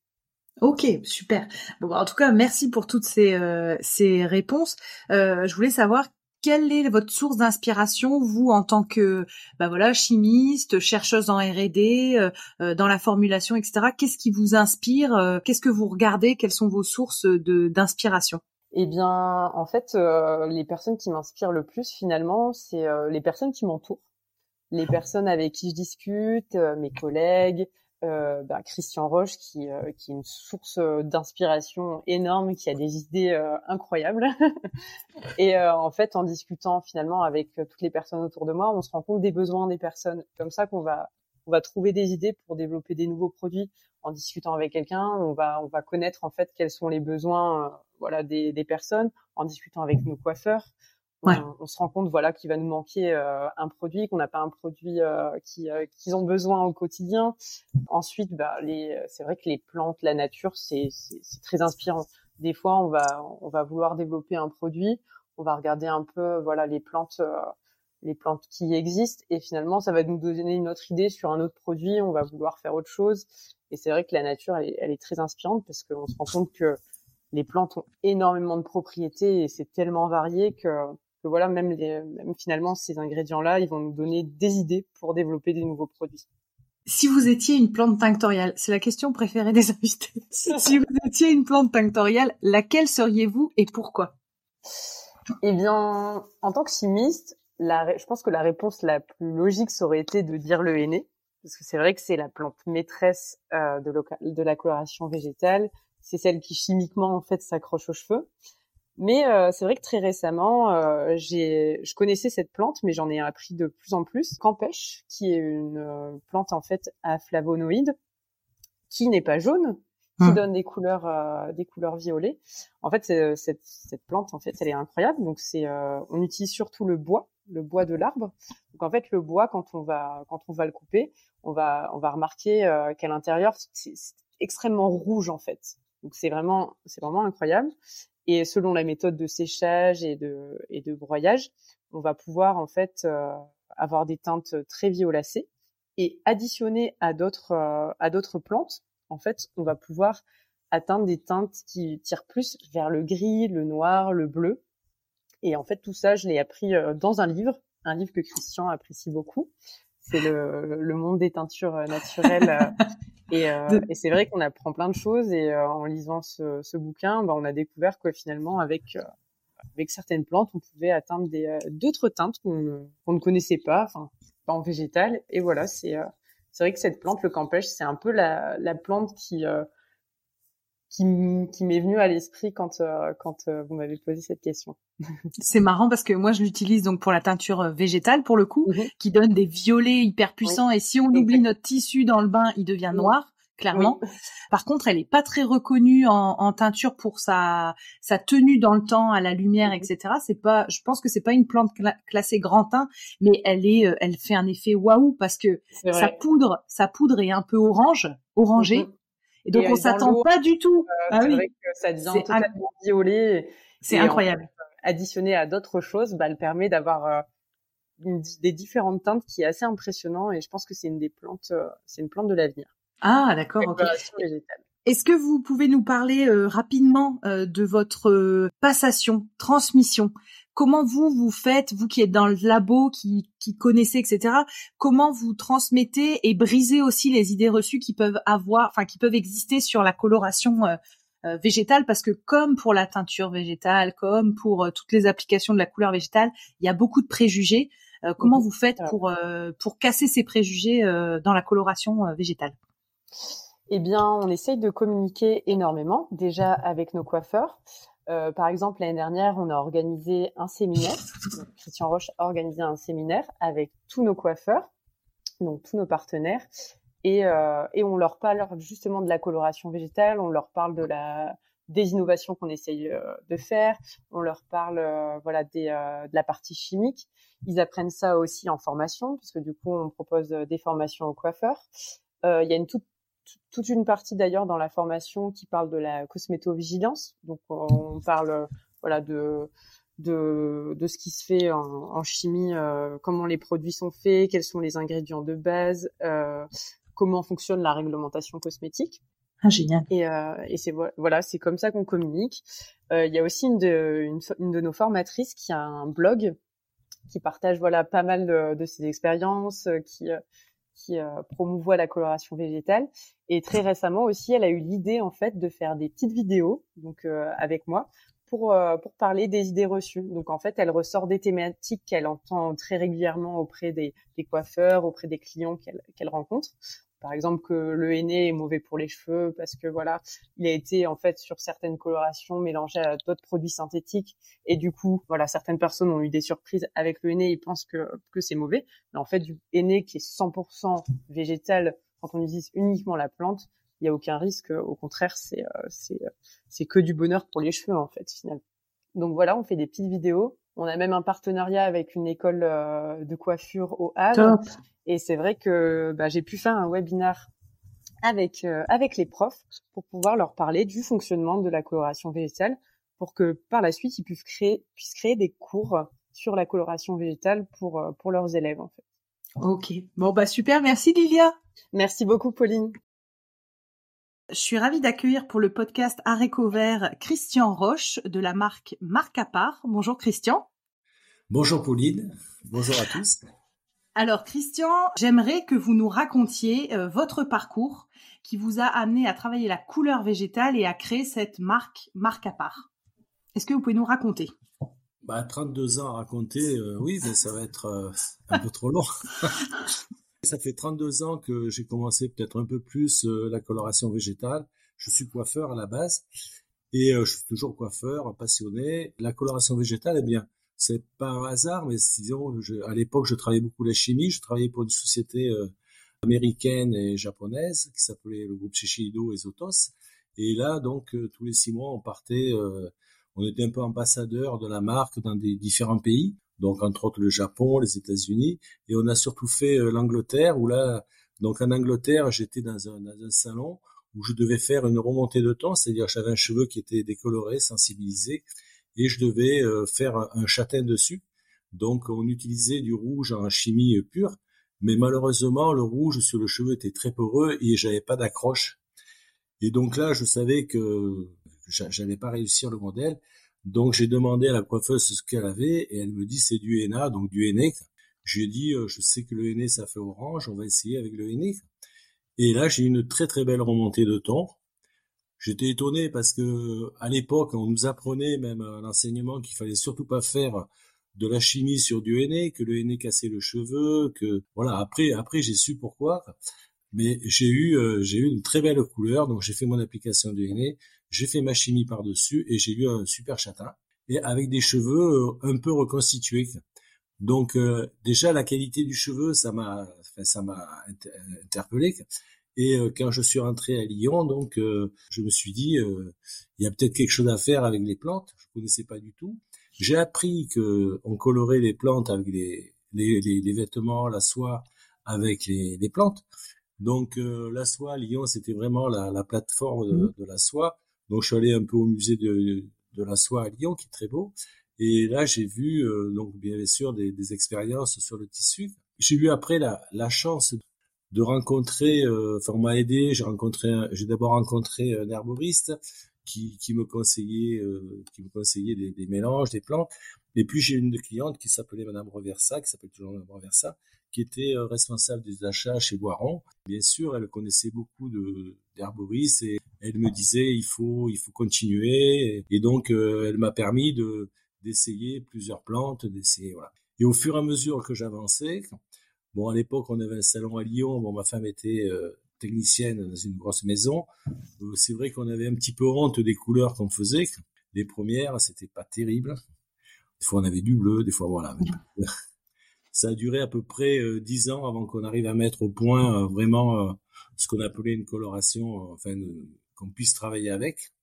Ok, super. Bon, en tout cas, merci pour toutes ces, euh, ces réponses. Euh, je voulais savoir quelle est votre source d'inspiration, vous, en tant que bah voilà chimiste, chercheuse en R&D, euh, dans la formulation, etc. Qu'est-ce qui vous inspire Qu'est-ce que vous regardez? Quelles sont vos sources d'inspiration? Eh bien, en fait, les personnes qui m'inspirent le plus, finalement, c'est les personnes qui m'entourent, les personnes avec qui je discute, mes collègues, euh, bah, Christian Roche qui, euh, qui est une source euh, d'inspiration énorme, qui a des idées euh, incroyables. et en fait, en discutant finalement avec toutes les personnes autour de moi, on se rend compte des besoins des personnes. Comme ça qu'on va on va trouver des idées pour développer des nouveaux produits. En discutant avec quelqu'un, on va on va connaître en fait quels sont les besoins voilà des, des personnes. En discutant avec nos coiffeurs, on, se rend compte voilà qu'il va nous manquer euh, un produit, qu'on n'a pas un produit euh, qui euh, qu'ils ont besoin au quotidien. Ensuite, bah, les, c'est vrai que les plantes, la nature, c'est, c'est, très inspirant. Des fois, on va on va vouloir développer un produit, on va regarder un peu voilà les plantes les plantes qui existent et finalement ça va nous donner une autre idée sur un autre produit, on va vouloir faire autre chose et c'est vrai que la nature elle elle est très inspirante parce qu'on se rend compte que les plantes ont énormément de propriétés et c'est tellement varié que voilà, même, finalement, ces ingrédients-là, ils vont nous donner des idées pour développer des nouveaux produits. Si vous étiez une plante tinctoriale, c'est la question préférée des invités. si vous étiez une plante tinctoriale, laquelle seriez-vous et pourquoi? Eh bien, en tant que chimiste, je pense que la réponse la plus logique, ça aurait été de dire le henné, parce que c'est vrai que c'est la plante maîtresse euh, de, de la coloration végétale. C'est celle qui chimiquement en fait s'accroche aux cheveux. Mais euh, c'est vrai que très récemment, euh, j'ai, je connaissais cette plante, mais j'en ai appris de plus en plus. Campèche, qui est une euh, plante en fait à flavonoïdes, qui n'est pas jaune, qui hmm. donne des couleurs, euh, des couleurs violettes. En fait, cette, cette plante, en fait, elle est incroyable. Donc c'est, on utilise surtout le bois, le bois de l'arbre. Donc en fait, le bois, quand on va, quand on va le couper, on va, on va remarquer qu'à l'intérieur, c'est extrêmement rouge en fait. Donc c'est vraiment, c'est vraiment incroyable. Et selon la méthode de séchage et de, broyage, on va pouvoir en fait euh, avoir des teintes très violacées et additionner à d'autres euh, à d'autres plantes, en fait, on va pouvoir atteindre des teintes qui tirent plus vers le gris, le noir, le bleu. Et en fait, tout ça, je l'ai appris euh, dans un livre, un livre que Christian apprécie beaucoup. C'est le, le monde des teintures naturelles Et, euh, et c'est vrai qu'on apprend plein de choses et euh, en lisant ce, ce bouquin, bah, on a découvert que finalement avec euh, avec certaines plantes, on pouvait atteindre des euh, d'autres teintes qu'on qu'on ne connaissait pas, enfin pas en végétal. Et voilà, c'est c'est vrai que cette plante, le campèche, c'est un peu la, la plante qui qui, qui m'est venu à l'esprit quand euh, quand euh, vous m'avez posé cette question. C'est marrant parce que moi je l'utilise donc pour la teinture euh, végétale pour le coup, mhm. qui donne des violets hyper puissants et si on oublie notre tissu dans le bain, il devient noir clairement. Par contre, elle est pas très reconnue en, en, teinture pour sa sa tenue dans le temps, à la lumière, mhm. etc. C'est pas, je pense que c'est pas une plante classée grand teint, mais elle est, elle fait un effet waouh parce que sa poudre, sa poudre est un peu orange, orangée. Et donc, on s'attend pas du tout. Euh, ah vrai que ça devient totalement violet. C'est incroyable. additionné à d'autres choses, bah, elle permet d'avoir euh, des différentes teintes qui est assez impressionnant et je pense que c'est une des plantes, euh, c'est une plante de l'avenir. Ah, d'accord. Est-ce que vous pouvez nous parler rapidement de votre passation, transmission? Comment vous vous faites, vous qui êtes dans le labo, qui, qui connaissez, etc. Comment vous transmettez et brisez aussi les idées reçues qui peuvent avoir, enfin qui peuvent exister sur la coloration euh, euh, végétale, parce que comme pour la teinture végétale, comme pour euh, toutes les applications de la couleur végétale, il y a beaucoup de préjugés. comment mhm. vous faites pour pour casser ces préjugés dans la coloration végétale? Eh bien, on essaye de communiquer énormément, déjà avec nos coiffeurs. Euh, par exemple, l'année dernière, on a organisé un séminaire. Christian Roche a organisé un séminaire avec tous nos coiffeurs, donc tous nos partenaires. et, et on leur parle justement de la coloration végétale, on leur parle des innovations qu'on essaye de faire, on leur parle voilà de la partie chimique. Ils apprennent ça aussi en formation, parce que du coup on propose des formations aux coiffeurs. Il y a une toute toute une partie d'ailleurs dans la formation qui parle de la cosmétovigilance. Donc on parle voilà de de, de ce qui se fait en, en chimie, euh, comment les produits sont faits, quels sont les ingrédients de base, euh, comment fonctionne la réglementation cosmétique. Ah, génial. Et, euh, et c'est voilà, c'est comme ça qu'on communique. Euh, il y a aussi une de, une, une, de nos formatrices qui a un blog qui partage voilà pas mal de, de ses expériences, euh, qui qui euh, promouvoit la coloration végétale. Et très récemment aussi, elle a eu l'idée en fait de faire des petites vidéos, donc euh, avec moi, pour euh, pour parler des idées reçues. Donc en fait, elle ressort des thématiques qu'elle entend très régulièrement auprès des, des coiffeurs, auprès des clients qu'elle qu'elle rencontre par exemple que le henné est mauvais pour les cheveux parce que voilà, il a été en fait sur certaines colorations mélangé à d'autres produits synthétiques et du coup, voilà, certaines personnes ont eu des surprises avec le henné, ils pensent que que c'est mauvais, mais en fait du henné qui est 100% végétal quand on utilise uniquement la plante, il y a aucun risque, au contraire, c'est euh, c'est c'est que du bonheur pour les cheveux en fait finalement. Donc voilà, on fait des petites vidéos. On a même un partenariat avec une école euh, de coiffure au Havre. Et c'est vrai que bah, j'ai pu faire un webinaire avec euh, avec les profs pour pouvoir leur parler du fonctionnement de la coloration végétale pour que par la suite ils puissent créer puissent créer des cours sur la coloration végétale pour euh, pour leurs élèves en fait. Ok. Bon bah super, merci Lilia. Merci beaucoup Pauline. Je suis ravie d'accueillir pour le podcast Aréco Vert Christian Roche de la marque Marque à part. Bonjour Christian. Bonjour Pauline. Bonjour à tous. Alors Christian, j'aimerais que vous nous racontiez euh, votre parcours qui vous a amené à travailler la couleur végétale et à créer cette marque marque à part. Est-ce que vous pouvez nous raconter? Bah, 32 ans à raconter, euh, oui, mais ça va être euh, un peu trop long. ça fait 32 ans que j'ai commencé peut-être un peu plus la coloration végétale. Je suis coiffeur à la base et je suis toujours coiffeur, passionné. La coloration végétale, eh bien, c'est pas un hasard, mais disons, je, à l'époque, je travaillais beaucoup la chimie. Je travaillais pour une société euh, américaine et japonaise qui s'appelait le groupe Shiseido et Zotos. Et là, donc, euh, tous les six mois, on partait, euh, on était un peu ambassadeur de la marque dans des différents pays. Donc, entre autres, le Japon, les États-Unis. Et on a surtout fait l'Angleterre, où là, donc en Angleterre, j'étais dans un, dans un salon où je devais faire une remontée de temps, c'est-à-dire j'avais un cheveu qui était décoloré, sensibilisé, et je devais euh, faire un châtain dessus. Donc on utilisait du rouge en chimie pure, mais malheureusement le rouge sur le cheveu était très poreux et j'avais pas d'accroche. Et donc là, je savais que j'allais pas réussir le modèle. Donc j'ai demandé à la coiffeuse ce qu'elle avait et elle me dit c'est du henna, donc du henné. Je lui dit euh, je sais que le henné ça fait orange, on va essayer avec le henné. Et là j'ai une très très belle remontée de ton. J'étais étonné parce que à l'époque, on nous apprenait même à l'enseignement qu'il fallait surtout pas faire de la chimie sur du henné, que le henné cassait le cheveu, que voilà. Après, après, j'ai su pourquoi. Mais j'ai eu, euh, j'ai eu une très belle couleur, donc j'ai fait mon application de henné, j'ai fait ma chimie par dessus et j'ai eu un super châtain et avec des cheveux euh, un peu reconstitués. Donc euh, déjà la qualité du cheveu, ça m'a, ça m'a interpellé. Et euh, quand je suis rentré à Lyon, donc euh, je me suis dit, euh, il y a peut-être quelque chose à faire avec les plantes. Je connaissais pas du tout. J'ai appris que on colorait les plantes avec les, les, les, vêtements, la soie avec les, les plantes. Donc la soie à Lyon, c'était vraiment la, la plateforme de, mmh. de, la soie. Donc je suis allé un peu au musée de, de la soie à Lyon, qui est très beau. Et là, j'ai vu donc bien sûr des, des expériences sur le tissu. J'ai eu après la, la chance de rencontrer, euh, enfin on m'a aidé, j'ai rencontré, j'ai d'abord rencontré un herboriste qui, qui me conseillait, euh, qui me conseillait des, des, mélanges, des plantes. Et puis j'ai une cliente qui s'appelait Madame Reversa, qui s'appelle toujours Madame Reversa, qui était euh, responsable des achats chez Boiron. Bien sûr, elle connaissait beaucoup d'herboristes et elle me disait il faut il faut continuer. Et donc elle m'a permis de d'essayer plusieurs plantes, d'essayer. Et au fur et à mesure que j'avançais, Bon, à l'époque, on avait un salon à Lyon. Bon, ma femme était euh, technicienne dans une grosse maison. Euh, c'est vrai qu'on avait un petit peu honte des couleurs qu'on faisait. Les premières, c'était pas terrible. Des fois, on avait du bleu, des fois, voilà. Ça a duré à peu près dix ans avant qu'on arrive à mettre au point vraiment ce qu'on appelait une coloration, enfin qu'on puisse travailler avec.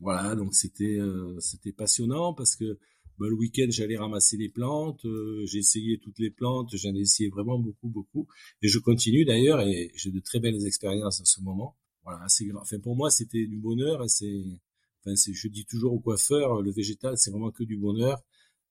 Voilà, donc c'était c'était passionnant parce que bah, le week-end, j'allais ramasser les plantes, euh, j'ai essayé toutes les plantes, j'en ai essayé vraiment beaucoup, beaucoup. Et je continue d'ailleurs, et j'ai de très belles expériences en ce moment. Voilà, c'est Enfin, pour moi, c'était du bonheur, et c'est, enfin, je dis toujours au coiffeur, le végétal, c'est vraiment que du bonheur.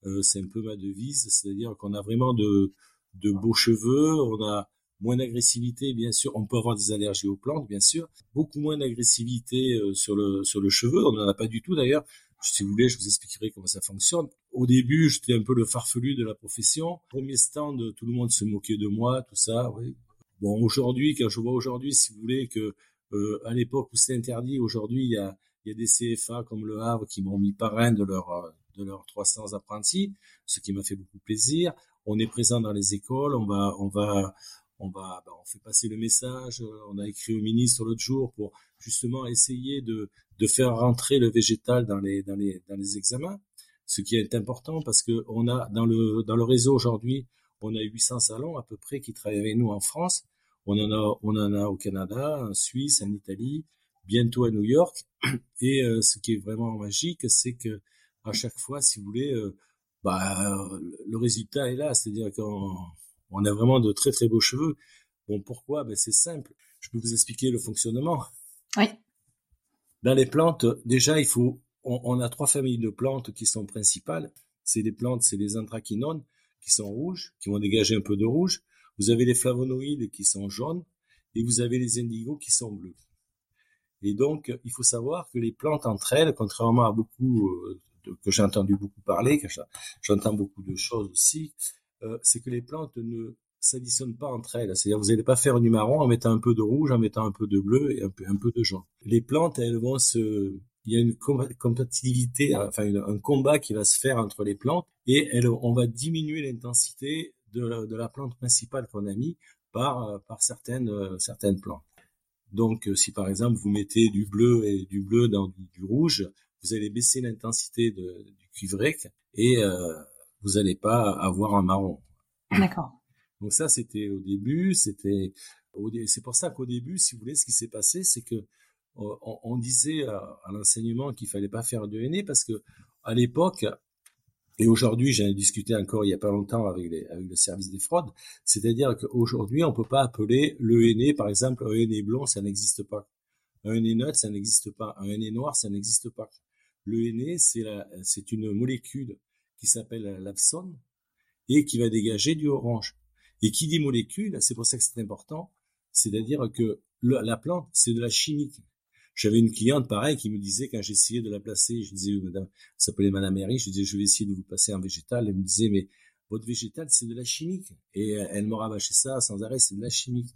Euh, c'est un peu ma devise, c'est-à-dire qu'on a vraiment de, de beaux cheveux, on a moins d'agressivité, bien sûr. On peut avoir des allergies aux plantes, bien sûr. Beaucoup moins d'agressivité euh, sur le sur le cheveu. On n'en a pas du tout d'ailleurs. Si vous voulez, je vous expliquerai comment ça fonctionne. Au début, j'étais un peu le farfelu de la profession. Premier stand, tout le monde se moquait de moi, tout ça. Oui. Bon, aujourd'hui, quand je vois aujourd'hui, si vous voulez, que euh, à l'époque où c'est interdit, aujourd'hui, il y a, y a des CFA comme le Havre qui m'ont mis parrain de leur de leurs 300 apprentis, ce qui m'a fait beaucoup plaisir. On est présent dans les écoles, on va on va on va, bah, on fait passer le message. Euh, on a écrit au ministre l'autre jour pour justement essayer de, faire rentrer le végétal dans les, dans les, dans les examens. Ce qui est important parce que on a dans le, dans le réseau aujourd'hui, on a 800 salons à peu près qui travaillent avec nous en France. On en a, on en a au Canada, en Suisse, en Italie, bientôt à New York. Et euh, ce qui est vraiment magique, c'est que à chaque fois, si vous voulez, euh, bah, le résultat est là. C'est-à-dire qu'on on a vraiment de très très beaux cheveux. Bon, pourquoi? Ben, C'est simple. Je peux vous expliquer le fonctionnement. Oui. Dans les plantes, déjà, il faut. On, a trois familles de plantes qui sont principales. C'est des plantes, c'est les anthraquinones qui sont rouges, qui vont dégager un peu de rouge. Vous avez les flavonoïdes qui sont jaunes et vous avez les indigos qui sont bleus. Et donc, il faut savoir que les plantes entre elles, contrairement à beaucoup euh, que j'ai entendu beaucoup parler, que j'entends beaucoup de choses aussi, euh, c'est que les plantes ne s'additionnent pas entre elles. C'est-à-dire, vous n'allez pas faire du marron en mettant un peu de rouge, en mettant un peu de bleu et un peu, de jaune. Les plantes, elles vont se, il y a une compatibilité, enfin un combat qui va se faire entre les plantes et elles, on va diminuer l'intensité de la, plante principale qu'on a mis par, certaines plantes. Donc, si par exemple vous mettez du bleu et du bleu dans du, rouge, vous allez baisser l'intensité du cuivrec et euh, vous n'allez pas avoir un marron. D'accord. Donc ça, c'était au début, c'était, c'est pour ça qu'au début, si vous voulez, ce qui s'est passé, c'est que on, disait à, l'enseignement qu'il fallait pas faire de henné parce que à l'époque, et aujourd'hui, j'en ai discuté encore il y a pas longtemps avec, avec le service des fraudes, c'est-à-dire qu'aujourd'hui, on peut pas appeler le henné, par exemple, un henné blond, ça n'existe pas. Un henné neutre, ça n'existe pas. Un henné noir, ça n'existe pas. Le henné, c'est une molécule qui s'appelle l'absone et qui va dégager du orange. Et qui dit molécule, c'est pour ça que c'est important, c'est-à-dire que la plante, c'est de la chimique. J'avais une cliente pareille qui me disait quand j'essayais de la placer, je disais, madame, s'appelait madame Mary, je disais, je vais essayer de vous passer un végétal. Elle me disait, mais votre végétal, c'est de la chimique. Et elle me rabâchait ça sans arrêt, c'est de la chimique.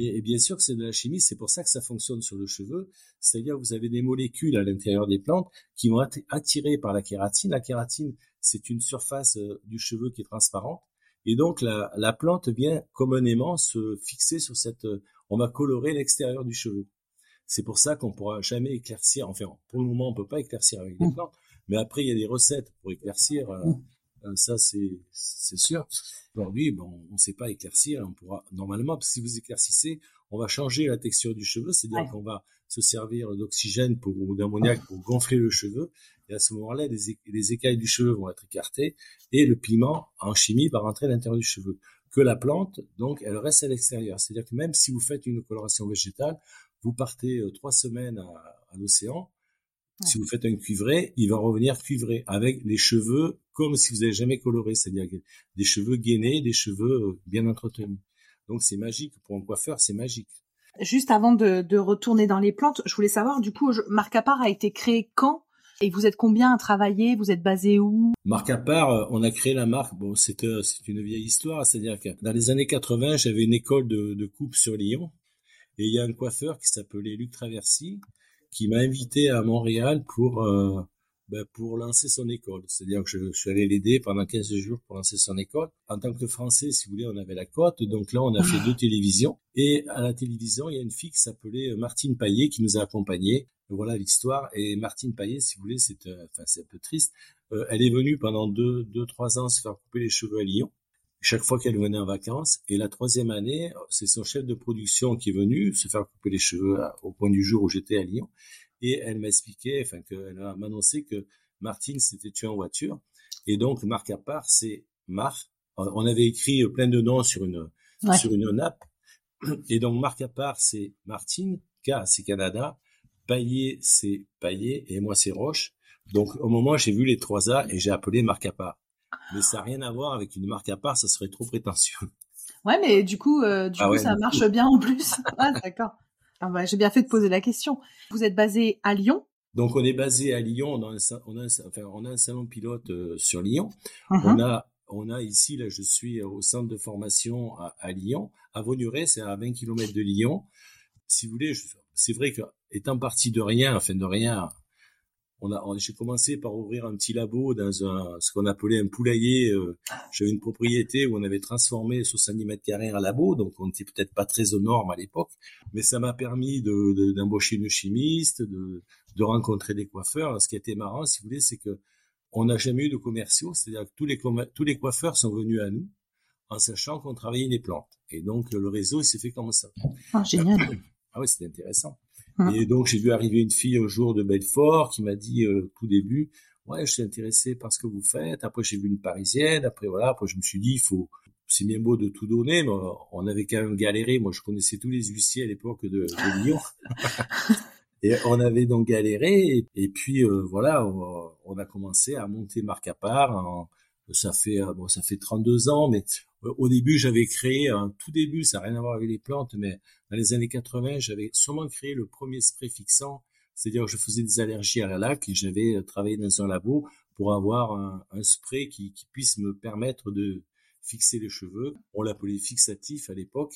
Et, bien sûr que c'est de la chimie, c'est pour ça que ça fonctionne sur le cheveu. C'est-à-dire que vous avez des molécules à l'intérieur des plantes qui vont être attirées par la kératine. La kératine, c'est une surface euh, du cheveu qui est transparente. Et donc la, la, plante vient communément se fixer sur cette... Euh, on va colorer l'extérieur du cheveu. C'est pour ça qu'on pourra jamais éclaircir. Enfin, pour le moment, on peut pas éclaircir avec des mmh. plantes. Mais après, il y a des recettes pour éclaircir. Euh, mmh. Ça, c'est sûr. Aujourd'hui, bon, on ne sait pas éclaircir. On pourra normalement, parce que si vous éclaircissez, on va changer la texture du cheveu, c'est-à-dire qu'on va se servir d'oxygène ou d'ammoniac pour gonfler le cheveu. Et à ce moment-là, les, écailles du cheveu vont être écartées et le piment en chimie va rentrer à l'intérieur du cheveu. Que la plante, donc, elle reste à l'extérieur. C'est-à-dire que même si vous faites une coloration végétale, vous partez euh, trois semaines à, l'océan. Si vous faites un cuivré, il va revenir cuivré avec les cheveux comme si vous n'avez jamais coloré, c'est-à-dire des cheveux gainés, des cheveux euh, bien entretenus. Donc c'est magique pour un coiffeur, c'est magique. Juste avant de, retourner dans les plantes, je voulais savoir, du coup, Marc Apart a été créé quand? Et vous êtes combien à travailler? Vous êtes basé où? Marc Apart, euh, on a créé la marque. Bon, c'est euh, c'est une vieille histoire, c'est-à-dire que dans les années 80, j'avais une école de, coupe sur Lyon et il y a un coiffeur qui s'appelait Luc Traversy qui m'a invité à Montréal pour euh, ben, pour lancer son école. C'est-à-dire que je, suis allé l'aider pendant 15 jours pour lancer son école. En tant que Français, si vous voulez, on avait la cote. Donc là, on a fait deux télévisions. Et à la télévision, il y a une fille qui s'appelait Martine Paillet qui nous a accompagnés. Voilà l'histoire. Et Martine Paillet, si vous voulez, c'est euh, enfin c'est un peu triste. Euh, elle est venue pendant deux, deux, trois ans se faire couper les cheveux à Lyon. chaque fois qu'elle venait en vacances. Et la troisième année, c'est son chef de production qui est venu se faire couper les cheveux au point du jour où j'étais à Lyon. Et elle m'a expliqué, enfin, qu'elle m'a annoncé que Martine s'était tuée en voiture. Et donc, marque à part, c'est Marc. On avait écrit plein de noms sur une, sur une nappe. Et donc, marque à part, c'est Martine. K, c'est Canada. Paillet, c'est Paillet. Et moi, c'est Roche. Donc, au moment, j'ai vu les trois A et j'ai appelé marque à part. Mais ça n'a rien à voir avec une marque à part, ça serait trop prétentieux. Ouais, mais du coup, euh, du ah coup, ça marche bien en plus. ah, d'accord. Ah bah, j'ai bien fait de poser la question. Vous êtes basé à Lyon? Donc, on est basé à Lyon. On a un, on a enfin, on a un salon pilote euh, sur Lyon. Uh-huh. On a on a ici, là, je suis au centre de formation à, à Lyon. À Vaugneray, c'est à 20 km de Lyon. Si vous voulez, c'est vrai que étant parti de rien, enfin de rien, on a, j'ai commencé par ouvrir un petit labo dans un, ce qu'on appelait un poulailler. Euh, j'avais une propriété où on avait transformé 70 mètres carrés en labo, donc on n'était peut-être pas très aux normes à l'époque, mais ça m'a permis de, d'embaucher une chimiste, de, de rencontrer des coiffeurs. Ce qui était marrant, si vous voulez, c'est que on n'a jamais eu de commerciaux, c'est-à-dire que tous les, tous les coiffeurs sont venus à nous en sachant qu'on travaillait les plantes. Et donc le réseau, il s'est fait comme ça. Ah, génial. Ah oui, c'était intéressant. Hein. Et donc j'ai vu arriver une fille au jour de Belfort qui m'a dit euh, tout début, ouais, je suis intéressé par ce que vous faites. Après j'ai vu une Parisienne. Après voilà, après je me suis dit, il faut, c'est bien beau de tout donner, mais on avait quand même galéré. Moi je connaissais tous les huissiers à l'époque de, de Lyon. Et on avait donc galéré, et, puis euh, voilà, on, a commencé à monter marque à part. ça fait bon, ça fait 32 ans, mais au début, j'avais créé un tout début, ça n'a rien à voir avec les plantes, mais dans les années 80, j'avais sûrement créé le premier spray fixant, c'est-à-dire que je faisais des allergies à la laque et j'avais euh, travaillé dans un labo pour avoir un, spray qui, qui, puisse me permettre de fixer les cheveux. On l'appelait fixatif à l'époque.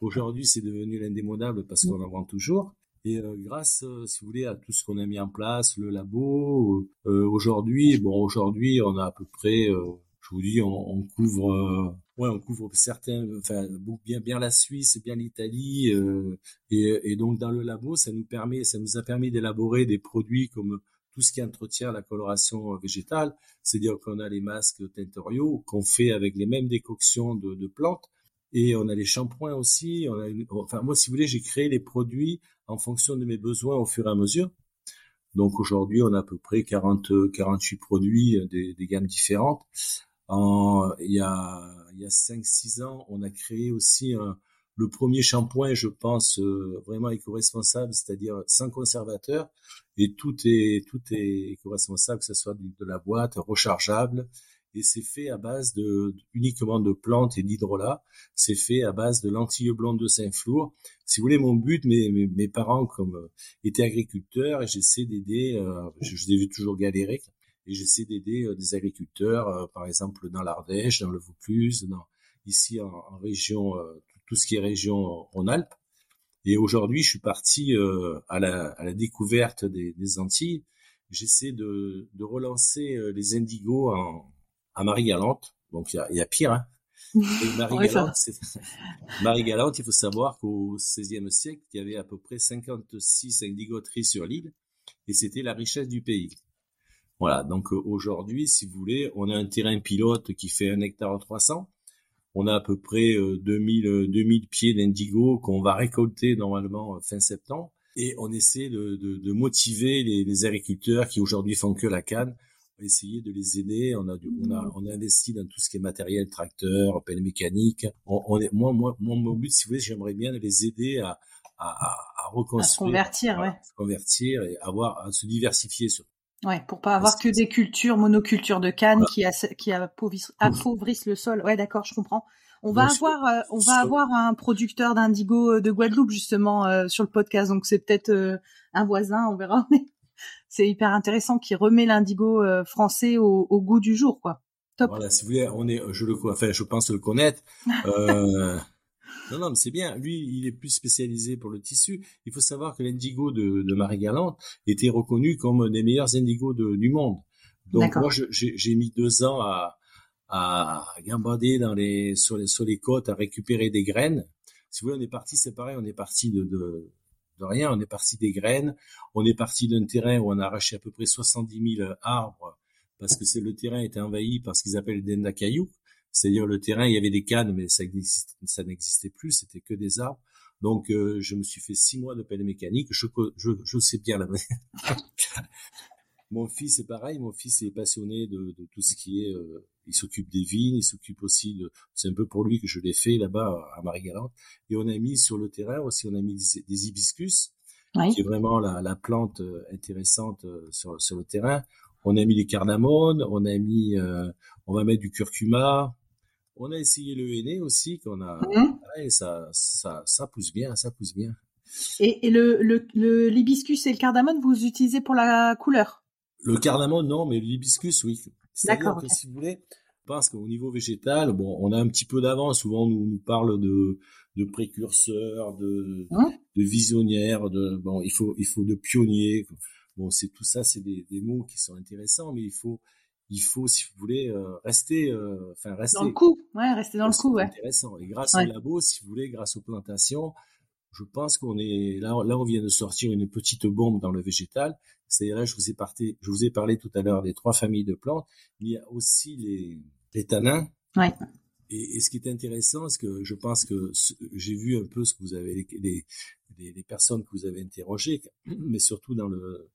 Aujourd'hui, c'est devenu l'indémodable parce qu'on en vend toujours. Et euh, grâce, si vous voulez, à tout ce qu'on a mis en place, le labo, euh, aujourd'hui, bon, aujourd'hui, on a à peu près, je vous dis, on, on couvre ouais, on couvre certains, enfin bien bien la Suisse, bien l'Italie, euh, et, donc dans le labo, ça nous permet, ça nous a permis d'élaborer des produits comme tout ce qui entretient la coloration végétale, c'est-à-dire qu'on a les masques tintoriaux qu'on fait avec les mêmes décoctions de, plantes, et on a les shampoings aussi. Enfin moi, si vous voulez, j'ai créé les produits en fonction de mes besoins au fur et à mesure. Donc aujourd'hui, on a à peu près 40, 48 produits des, des gammes différentes. En, il y a, il y a 5-6 ans, on a créé aussi le premier shampoing, je pense, euh, vraiment éco-responsable, c'est-à-dire sans conservateur. Et tout est, tout est éco-responsable, que ce soit de, la boîte, rechargeable. Et c'est fait à base de, uniquement de plantes et d'hydrolat. C'est fait à base de lentilles blondes de Saint-Flour. Si vous voulez, mon but, mes, mes, parents comme euh, étaient agriculteurs et j'essaie d'aider, euh, je, je les ai toujours galérer et j'essaie d'aider euh, des agriculteurs, euh, par exemple dans l'Ardèche, dans le Vaucluse, dans, ici en, région, euh, tout ce qui est région Rhône-Alpes. Et aujourd'hui, je suis parti à la, à, la, découverte des, des Antilles. J'essaie de, de, relancer les indigos en, à Marie-Galante. Donc il y a, y a, pire. Hein. Marie-Galante, Marie -Galante, il faut savoir qu'au XVIe siècle, il y avait à peu près 56 indigoteries sur l'île, et c'était la richesse du pays. Voilà, donc euh, aujourd'hui, si vous voulez, on a un terrain pilote qui fait un hectare 300. On a à peu près 2000, euh, 2000 euh, pieds d'indigo qu'on va récolter normalement fin septembre. Et on essaie de, de, de motiver les, les, agriculteurs qui aujourd'hui font que la canne, essayer de les aider. On a, on a, on a investi dans tout ce qui est matériel, tracteur, pelle mécanique. On, on est, moi, moi, mon but, si vous voulez, j'aimerais bien les aider à, à, à reconstruire, à convertir, ouais. convertir et avoir à se diversifier sur Ouais, pour pas avoir que des cultures, monocultures de canne qui, qui appauvrissent, appauvrissent, le sol. Ouais, d'accord, je comprends. On va avoir, euh, on va avoir un producteur d'indigo euh, de Guadeloupe justement euh, sur le podcast, donc c'est peut-être un voisin, on verra. c'est hyper intéressant qui remet l'indigo français au, au, goût du jour, quoi. Top. Voilà, si vous voulez, on est, je le, enfin, je pense le connaître. Non, non, mais c'est bien. Lui, il est plus spécialisé pour le tissu. Il faut savoir que l'indigo de, de Marie-Galante était reconnu comme des meilleurs indigos du monde. Donc moi, j'ai mis deux ans à, à gambader dans les, sur, les, sur les côtes, à récupérer des graines. Si vous voulez, on est parti, c'est pareil, on est parti de, de, de rien, on est parti des graines, on est parti d'un terrain où on a arraché à peu près 70 000 arbres parce que c'est le terrain était envahi par ce qu'ils appellent des cailloux C'est-à-dire le terrain, il y avait des cannes, mais ça n'existait plus, c'était que des arbres. Donc, euh, je me suis fait six mois de pelle mécanique. Je, je, je sais bien la Mon fils est pareil. Mon fils est passionné de, de tout ce qui est. Euh, il s'occupe des vignes. Il s'occupe aussi de. C'est un peu pour lui que je l'ai fait là-bas à Marie-Galante. Et on a mis sur le terrain aussi. On a mis des, hibiscus, qui est vraiment la, la plante euh, intéressante sur, sur, le terrain. On a mis des cardamones. On a mis. on va mettre du curcuma. On a essayé le henné aussi, qu'on a, mmh. ça, ça, ça pousse bien, ça pousse bien. Et, et le, le, l'hibiscus et le cardamone, vous utilisez pour la couleur? Le cardamone, non, mais l'hibiscus, oui. D'accord. si vous voulez, parce qu'au niveau végétal, bon, on a un petit peu d'avance. Souvent, on nous, parle de, de précurseurs, de, mmh. de visionnaires, de, bon, il faut, il faut de pionniers. Bon, c'est tout ça, c'est des, des mots qui sont intéressants, mais il faut, il faut, si vous voulez, euh, rester, euh, enfin rester dans le coup, ouais, rester dans le coup, ouais. Intéressant. Et grâce au labo, si vous voulez, grâce aux plantations, je pense qu'on est là. Là, on vient de sortir une petite bombe dans le végétal. C'est-à-dire là, je vous ai parlé, je vous ai parlé tout à l'heure des trois familles de plantes, mais il y a aussi les, les tanins. Ouais. Et, et, ce qui est intéressant, c'est que je pense que j'ai vu un peu ce que vous avez les, les, les personnes que vous avez interrogées, mais surtout dans le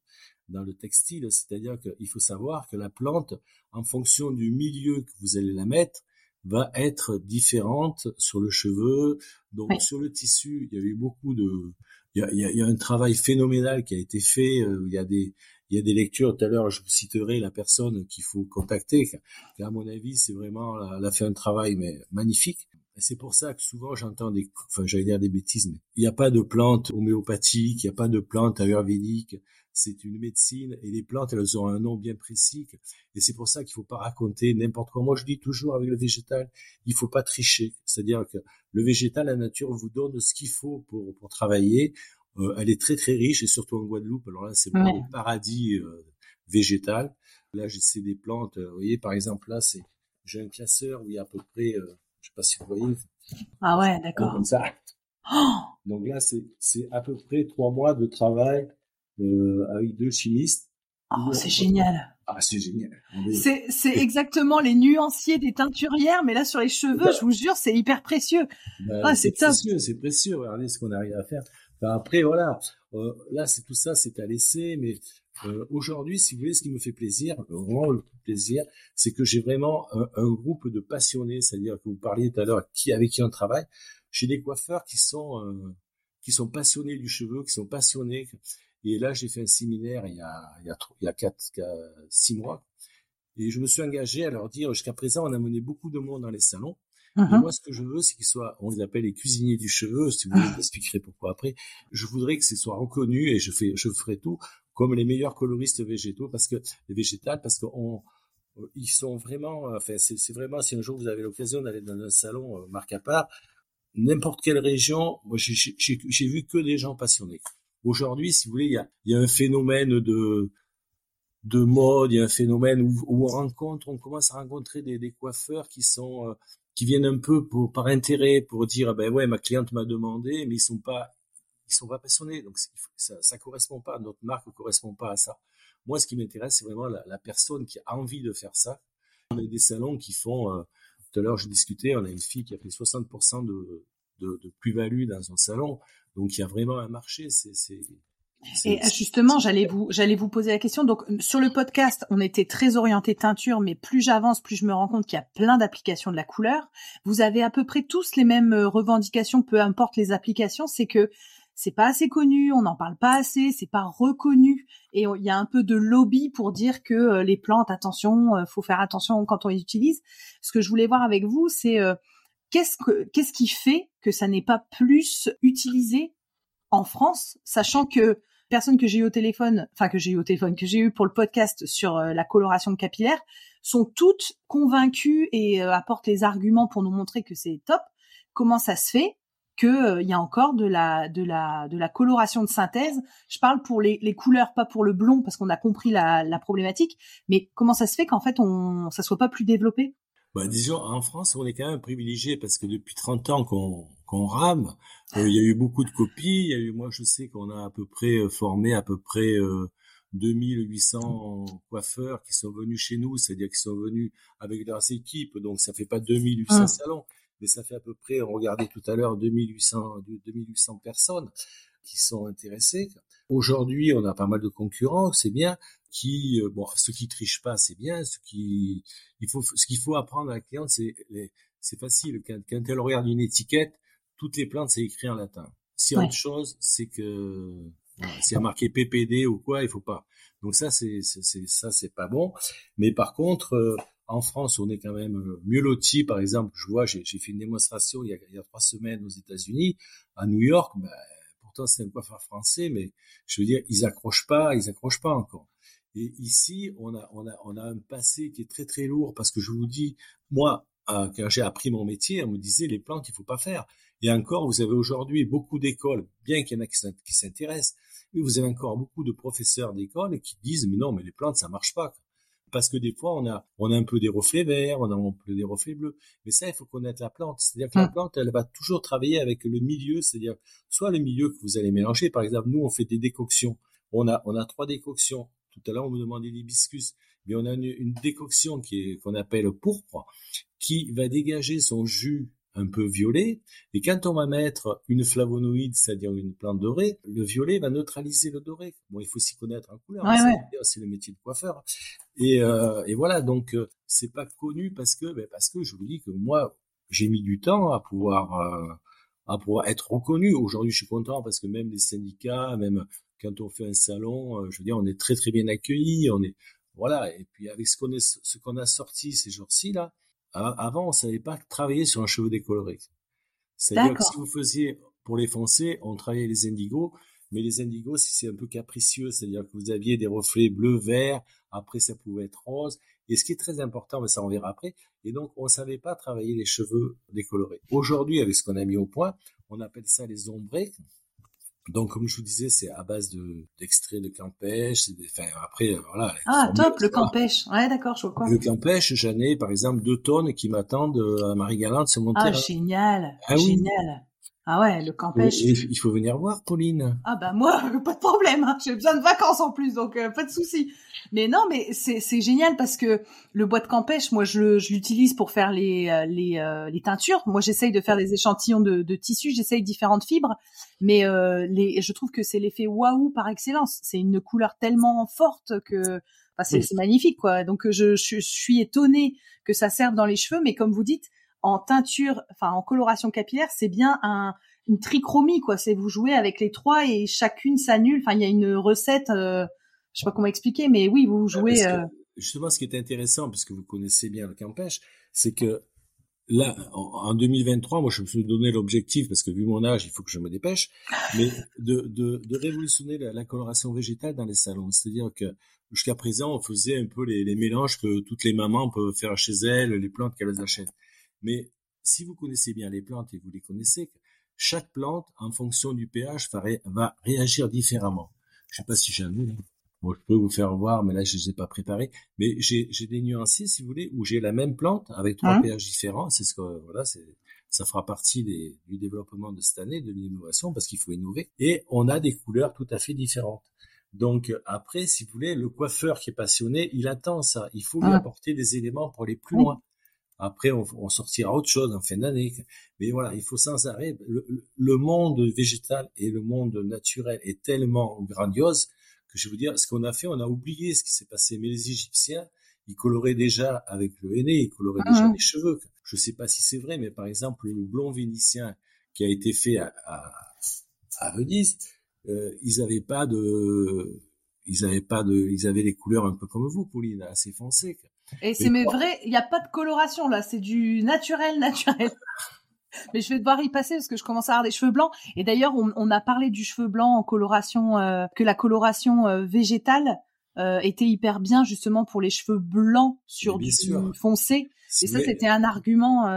dans le textile, c'est-à-dire qu'il faut savoir que la plante, en fonction du milieu que vous allez la mettre, va être différente sur le cheveu. Donc sur le tissu, il y a eu beaucoup de, il y a, il y a, un travail phénoménal qui a été fait. Euh, il y a des, il y a des lectures. Tout à l'heure, je vous citerai la personne qu'il faut contacter, qui à mon avis, c'est vraiment, elle a fait un travail mais magnifique. C'est pour ça que souvent j'entends des, enfin j'allais dire des bêtises, mais il n'y a pas de plantes homéopathiques, il n'y a pas de plantes ayurvédiques c'est une médecine et les plantes, elles ont un nom bien précis. Et c'est pour ça qu'il faut pas raconter n'importe quoi. Moi, je dis toujours avec le végétal, il faut pas tricher. C'est-à-dire que le végétal, la nature vous donne ce qu'il faut pour, pour travailler. Euh, elle est très très riche et surtout en Guadeloupe. Alors là, c'est le paradis euh, végétal. Là, j'ai des plantes. Euh, vous voyez, par exemple, là, c'est j'ai un classeur où il y a à peu près, je sais pas si vous voyez. Ah ouais, d'accord. Comme ça. Oh Donc là, c'est c'est à peu près trois mois de travail euh, avec deux chimistes. Oh, c'est génial. Ah, c'est génial. C'est, c'est exactement les nuanciers des teinturières, mais là sur les cheveux, je vous jure, c'est hyper précieux. Bah, ah, c'est, précieux, c'est précieux. Regardez ce qu'on arrive à faire. après, voilà, euh, là, c'est tout ça, c'est à laisser, mais euh, aujourd'hui, si vous voulez, ce qui me fait plaisir, vraiment le plaisir, c'est que j'ai vraiment un, un, groupe de passionnés, c'est-à-dire que vous parliez tout à l'heure qui avec qui on travaille. J'ai des coiffeurs qui sont euh, qui sont passionnés du cheveu, qui sont passionnés, et là, j'ai fait un séminaire il y a, il y a, il y a quatre, six mois. Et je me suis engagé à leur dire, jusqu'à présent, on a mené beaucoup de monde dans les salons. Uh-huh. moi, ce que je veux, c'est qu'ils soient, on les appelle les cuisiniers du cheveu. Si vous expliquerai pourquoi après. Je voudrais que ce soit reconnu et je fais, je ferai tout comme les meilleurs coloristes végétaux parce que, les végétales, parce qu'on, ils sont vraiment, enfin, c'est vraiment, si un jour vous avez l'occasion d'aller dans un salon, euh, marque à part, n'importe quelle région, moi, j'ai vu que des gens passionnés. Aujourd'hui, si vous voulez, il y a, un phénomène de de mode, il y a un phénomène où, on rencontre, on commence à rencontrer des, coiffeurs qui sont euh, qui viennent un peu pour par intérêt pour dire ben ouais ma cliente m'a demandé, mais ils sont pas ils sont pas passionnés, donc ça ça correspond pas, notre marque ne correspond pas à ça. Moi, ce qui m'intéresse, c'est vraiment la, personne qui a envie de faire ça. On a des salons qui font. Euh, tout à l'heure, je discutais, on a une fille qui a fait 60% de, de, plus-value dans un salon. Donc il y a vraiment un marché. C'est et justement, j'allais vous, j'allais vous poser la question. Donc, sur le podcast, on était très orienté teinture, mais plus j'avance, plus je me rends compte qu'il y a plein d'applications de la couleur. Vous avez à peu près tous les mêmes euh, revendications, peu importe les applications. C'est que c'est pas assez connu, on n'en parle pas assez, c'est pas reconnu, et il y a un peu de lobby pour dire que euh, les plantes, attention, euh, faut faire attention quand on les utilise. Ce que je voulais voir avec vous, c'est qu'est-ce que qu'est-ce qui fait que ça n'est pas plus utilisé en France, sachant que personnes que j'ai eu au téléphone, enfin que j'ai eu au téléphone, que j'ai eu pour le podcast sur euh, la coloration capillaire, sont toutes convaincues et euh, apportent les arguments pour nous montrer que c'est top. Comment ça se fait qu'il euh, y a encore de la de la de la coloration de synthèse? Je parle pour les, les couleurs, pas pour le blond, parce qu'on a compris la, la problématique. Mais comment ça se fait qu'en fait on ça soit pas plus développé? Bah, disons, en France, on est quand même privilégié parce que depuis 30 ans qu'on qu'on rame, euh, il y a eu beaucoup de copies. Il y a eu, moi, je sais qu'on a à peu près euh, formé à peu près euh, 2800 coiffeurs qui sont venus chez nous, c'est-à-dire qui sont venus avec leurs équipes, donc ça fait pas 2800 mmh. salons, mais ça fait à peu près, on regardait tout à l'heure, 2800, 2800 personnes qui sont intéressées. Aujourd'hui, on a pas mal de concurrents, c'est bien, qui, euh, bon, ceux qui trichent pas, c'est bien, ce qui, il faut, ce qu'il faut apprendre à la cliente, c'est, c'est facile. Quand, quand elle regarde une étiquette, toutes les plantes, c'est écrit en latin. Si autre chose, c'est que voilà, s'il y a marqué PPD ou quoi, il faut pas. Donc ça, c'est, c'est, ça, c'est pas bon. Mais par contre, euh, en France, on est quand même euh, mieux loti. Par exemple, je vois, j'ai, fait une démonstration il y, a, il y a trois semaines aux États-Unis, à New York. Ben, pourtant, c'est un coiffeur français, mais je veux dire, ils accrochent pas, ils accrochent pas encore. Et ici, on a, on a, on a un passé qui est très très lourd parce que je vous dis, moi, euh, quand j'ai appris mon métier, on me disait les plantes, il faut pas faire. Et encore, vous avez aujourd'hui beaucoup d'écoles, bien qu'il y en a qui s'intéressent, mais vous avez encore beaucoup de professeurs d'école qui disent, mais non, mais les plantes, ça marche pas. Parce que des fois, on a, on a un peu des reflets verts, on a un peu des reflets bleus. Mais ça, il faut connaître la plante. C'est-à-dire que la mmh. plante, elle va toujours travailler avec le milieu, c'est-à-dire soit le milieu que vous allez mélanger. Par exemple, nous, on fait des décoctions. On a, on a trois décoctions. Tout à l'heure, on me demandait l'hibiscus. Mais on a une, une décoction qui est, qu'on appelle pourpre, qui va dégager son jus un peu violet. Et quand on va mettre une flavonoïde, c'est-à-dire une plante dorée, le violet va neutraliser le doré. Bon, il faut s'y connaître en couleur. C'est le métier de coiffeur. Et, euh, et voilà, donc euh, c'est pas connu parce que, ben, parce que je vous dis que moi, j'ai mis du temps à pouvoir euh, à pouvoir être reconnu. Aujourd'hui, je suis content parce que même les syndicats, même quand on fait un salon, euh, je veux dire, on est très très bien accueillis. On est voilà. Et puis avec ce qu'on est, ce qu'on a sorti ces jours-ci là, avant, on savait pas travailler sur un cheveu décoloré. C'est-à-dire que si vous faisiez pour les foncés, on travaillait les indigos, mais les indigos, c'est un peu capricieux, c'est-à-dire que vous aviez des reflets bleu, vert, après ça pouvait être rose. Et ce qui est très important, mais ça on verra après, et donc on savait pas travailler les cheveux décolorés. Aujourd'hui, avec ce qu'on a mis au point, on appelle ça les ombrés. Donc, comme je vous disais, c'est à base de d'extraits de campèche. Enfin, après, euh, voilà. Ah, top, le campèche. Ouais, d'accord, je vois quoi. Le campèche, j'en ai, par exemple, deux tonnes qui m'attendent euh, à Marie-Galante sur mon Ah, génial. Ah, génial. Ah ouais, le campèche. il faut venir voir, Pauline. Ah bah moi, pas de problème. Hein. J'ai besoin de vacances en plus, donc euh, pas de souci. Mais non, mais c'est c'est génial parce que le bois de campèche, moi je je l'utilise pour faire les euh, les euh, les teintures. Moi j'essaye de faire des échantillons de de tissus, j'essaye différentes fibres, mais les je trouve que c'est l'effet waouh par excellence. C'est une couleur tellement forte que enfin, c'est magnifique quoi. Donc je, je suis étonnée que ça serve dans les cheveux, mais comme vous dites en teinture, enfin en coloration capillaire, c'est bien un, une trichromie quoi. C'est vous jouez avec les trois et chacune s'annule. Enfin, il y a une recette. Euh, je sais pas comment expliquer, mais oui, vous jouez. Euh... Justement, ce qui est intéressant, parce que vous connaissez bien le campèche, c'est que là, en, 2023, moi, je me suis donné l'objectif, parce que vu mon âge, il faut que je me dépêche, mais de, de, de révolutionner la, la, coloration végétale dans les salons. C'est-à-dire que jusqu'à présent, on faisait un peu les, les, mélanges que toutes les mamans peuvent faire chez elles, les plantes qu'elles achètent. Mais si vous connaissez bien les plantes et vous les connaissez, chaque plante, en fonction du pH, va, réagir différemment. Je sais pas si j'ai un Bon, je peux vous faire voir, mais là, je ne les ai pas préparés. Mais j'ai des nuanciers, si vous voulez, où j'ai la même plante avec trois hein pH différents. C'est ce que, voilà, ça fera partie du développement de cette année, de l'innovation, parce qu'il faut innover. Et on a des couleurs tout à fait différentes. Donc après, si vous voulez, le coiffeur qui est passionné, il attend ça. Il faut lui ah. apporter des éléments pour aller plus loin. Après, on, on, sortira autre chose en fin d'année. Mais voilà, il faut sans arrêt. Le, monde végétal et le monde naturel est tellement grandiose que je veux dire, ce qu'on a fait, on a oublié ce qui s'est passé. Mais les Égyptiens, ils coloraient déjà avec le henné, ils coloraient déjà mhm. les cheveux. Je sais pas si c'est vrai, mais par exemple, le blond vénitien qui a été fait à, à, à Venise, euh, ils avaient pas de, ils avaient pas de, ils avaient des couleurs un peu comme vous, Pauline, assez foncées. Et c'est mais vrai, il n'y a pas de coloration là, c'est du naturel, naturel. mais je vais devoir y passer parce que je commence à avoir des cheveux blancs. Et d'ailleurs, on, a parlé du cheveu blanc en coloration, euh, que la coloration euh, végétale euh, était hyper bien justement pour les cheveux blancs sur du foncé. Et ça, c'était un argument.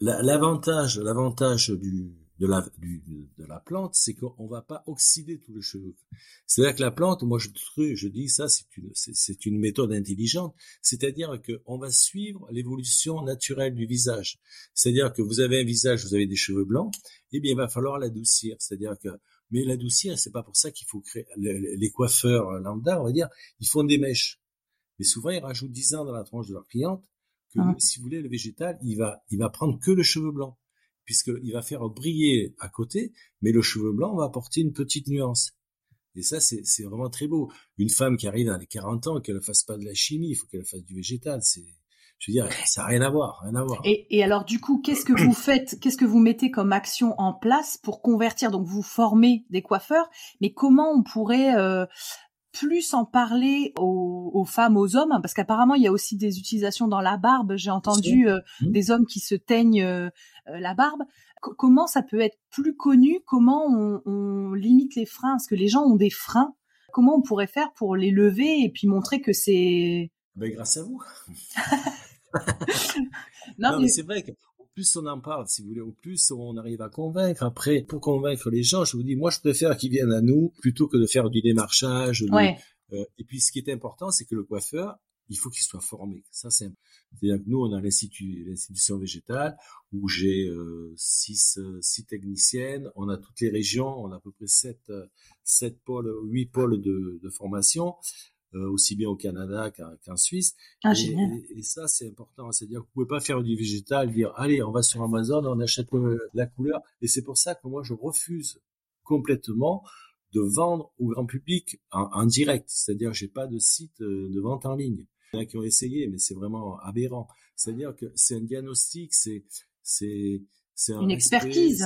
L'avantage, l'avantage du de la, de la plante, c'est qu'on va pas oxyder tout le cheveu. C'est-à-dire que la plante, moi je, je dis ça, c'est une, c'est une méthode intelligente. C'est-à-dire qu'on va suivre l'évolution naturelle du visage. C'est-à-dire que vous avez un visage, vous avez des cheveux blancs, eh bien il va falloir l'adoucir. C'est-à-dire que, mais l'adoucir, c'est pas pour ça qu'il faut créer, les coiffeurs lambda, on va dire, ils font des mèches. Mais souvent, ils rajoutent 10 ans dans la tranche de leur cliente, que ah. si vous voulez, le végétal, il va, il va prendre que le cheveu blanc puisqu'il va faire briller à côté, mais le cheveu blanc va apporter une petite nuance. Et ça, c'est vraiment très beau. Une femme qui arrive dans les 40 ans, qu'elle ne fasse pas de la chimie, il faut qu'elle fasse du végétal. C'est, je veux dire, ça n'a rien à voir, rien à voir. Et, alors, du coup, qu'est-ce que vous faites, qu'est-ce que vous mettez comme action en place pour convertir Donc, vous formez des coiffeurs, mais comment on pourrait euh, plus en parler aux, femmes, aux hommes, parce qu'apparemment il y a aussi des utilisations dans la barbe. J'ai entendu euh, mmh. des hommes qui se teignent euh, euh, la barbe. comment ça peut être plus connu? Comment on, limite les freins? Parce que les gens ont des freins? Comment on pourrait faire pour les lever et puis montrer que c'est ben, grâce à vous. non, mais, c'est vrai que plus on en parle, si vous voulez, au plus on arrive à convaincre. Après, pour convaincre les gens, je vous dis, moi, je préfère qu'ils viennent à nous plutôt que de faire du démarchage. Euh, et puis, ce qui est important, c'est que le coiffeur, il faut qu'il soit formé. Ça, c'est C'est-à-dire que nous, on a l'institution végétale où j'ai euh, six, euh, six techniciennes. On a toutes les régions. On a à peu près sept, euh, sept pôles, huit pôles de, de formation. Euh, aussi bien au Canada qu'en Suisse. Ah, et, ça, c'est important. C'est-à-dire que vous pouvez pas faire du végétal, dire allez, on va sur Amazon, on achète la couleur. Et c'est pour ça que moi, je refuse complètement de vendre au grand public en, direct. C'est-à-dire, j'ai pas de site euh, de vente en ligne. Il y en a qui ont essayé, mais c'est vraiment aberrant. C'est-à-dire que c'est un diagnostic, c'est c'est c'est une expertise.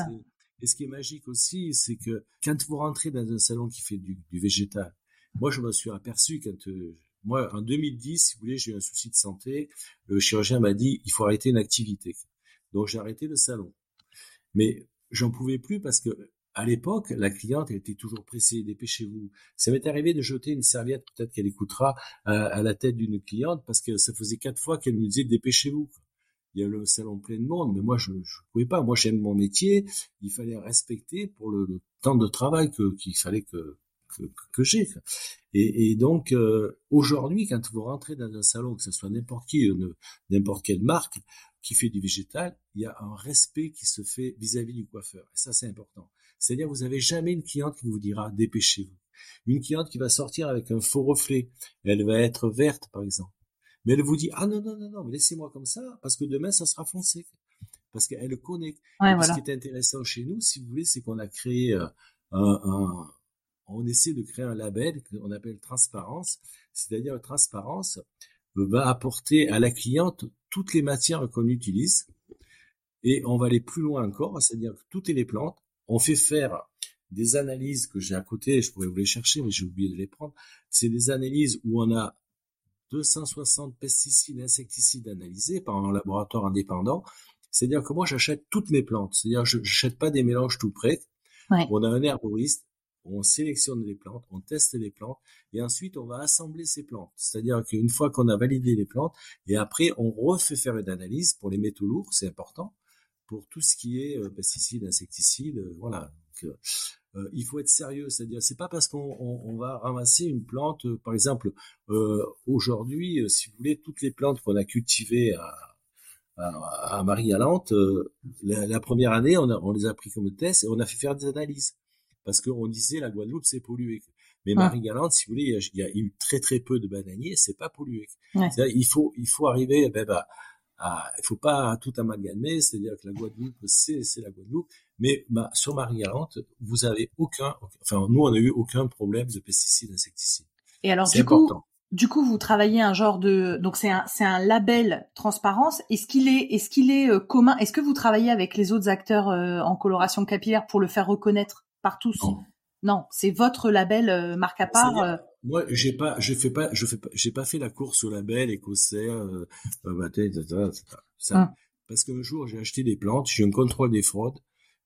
Et ce qui est magique aussi, c'est que quand vous rentrez dans un salon qui fait du, du végétal, moi, je me suis aperçu quand moi, en 2010, si vous voulez, j'ai eu un souci de santé. Le chirurgien m'a dit, il faut arrêter une activité. Donc, j'ai arrêté le salon. Mais j'en pouvais plus parce que à l'époque, la cliente était toujours pressée, dépêchez-vous. Ça m'est arrivé de jeter une serviette, peut-être qu'elle écoutera, à, la tête d'une cliente parce que ça faisait quatre fois qu'elle me disait dépêchez-vous. Il y a le salon plein de monde, mais moi je ne pouvais pas. Moi j'aime mon métier. Il fallait respecter pour le, temps de travail qu'il fallait que que, j'ai. Et, donc euh, aujourd'hui, quand vous rentrez dans un salon, que ce soit n'importe qui, n'importe quelle marque qui fait du végétal, il y a un respect qui se fait vis-à-vis du coiffeur. Et ça, c'est important. C'est-à-dire, vous n'avez jamais une cliente qui vous dira dépêchez-vous. Une cliente qui va sortir avec un faux reflet, elle va être verte, par exemple. Mais elle vous dit ah non non non non, mais laissez-moi comme ça parce que demain ça sera foncé. Parce qu'elle connaît. Ce qui est intéressant chez nous, si vous voulez, c'est qu'on a créé euh, un, on essaie de créer un label qu'on appelle transparence, c'est-à-dire transparence va apporter à la cliente toutes les matières qu'on utilise et on va aller plus loin encore, c'est-à-dire que toutes les plantes, on fait faire des analyses que j'ai à côté, je pourrais vous les chercher, mais j'ai oublié de les prendre. C'est des analyses où on a 260 pesticides, insecticides analysés par un laboratoire indépendant. C'est-à-dire que moi, j'achète toutes mes plantes. C'est-à-dire, je n'achète pas des mélanges tout prêts. On a un herboriste on sélectionne les plantes, on teste les plantes, et ensuite on va assembler ces plantes. C'est-à-dire qu'une fois qu'on a validé les plantes, et après on refait faire une analyse pour les métaux lourds, c'est important, pour tout ce qui est euh, pesticides, insecticides, euh, voilà. Euh, il faut être sérieux, c'est-à-dire c'est pas parce qu'on va ramasser une plante, par exemple, aujourd'hui, si vous voulez, toutes les plantes qu'on a cultivées à, Marie-Galante, la, première année, on, on les a pris comme test et on a fait faire des analyses parce qu'on disait la Guadeloupe c'est pollué. Mais ah. Marie-Galante, si vous voulez, il y a eu très très peu de bananiers, c'est pas pollué. Il faut il faut arriver, eh ben, bah, à, il faut pas tout amalgamer, c'est-à-dire que la Guadeloupe c'est c'est la Guadeloupe, mais bah, sur Marie-Galante, vous avez aucun, enfin nous on a eu aucun problème de pesticides, insecticides. Et alors du coup, du coup, vous travaillez un genre de donc c'est un c'est un label transparence. Est-ce qu'il est est-ce qu'il est, euh, commun? Est-ce que vous travaillez avec les autres acteurs euh, en coloration capillaire pour le faire reconnaître? Par tous. Non, c'est votre label euh, marque à part. Euh. Moi, j'ai pas, je fais pas, je fais pas, j'ai pas fait la course au label écossais, euh, euh ça, hum. parce qu'un jour j'ai acheté des plantes, j'ai un contrôle des fraudes.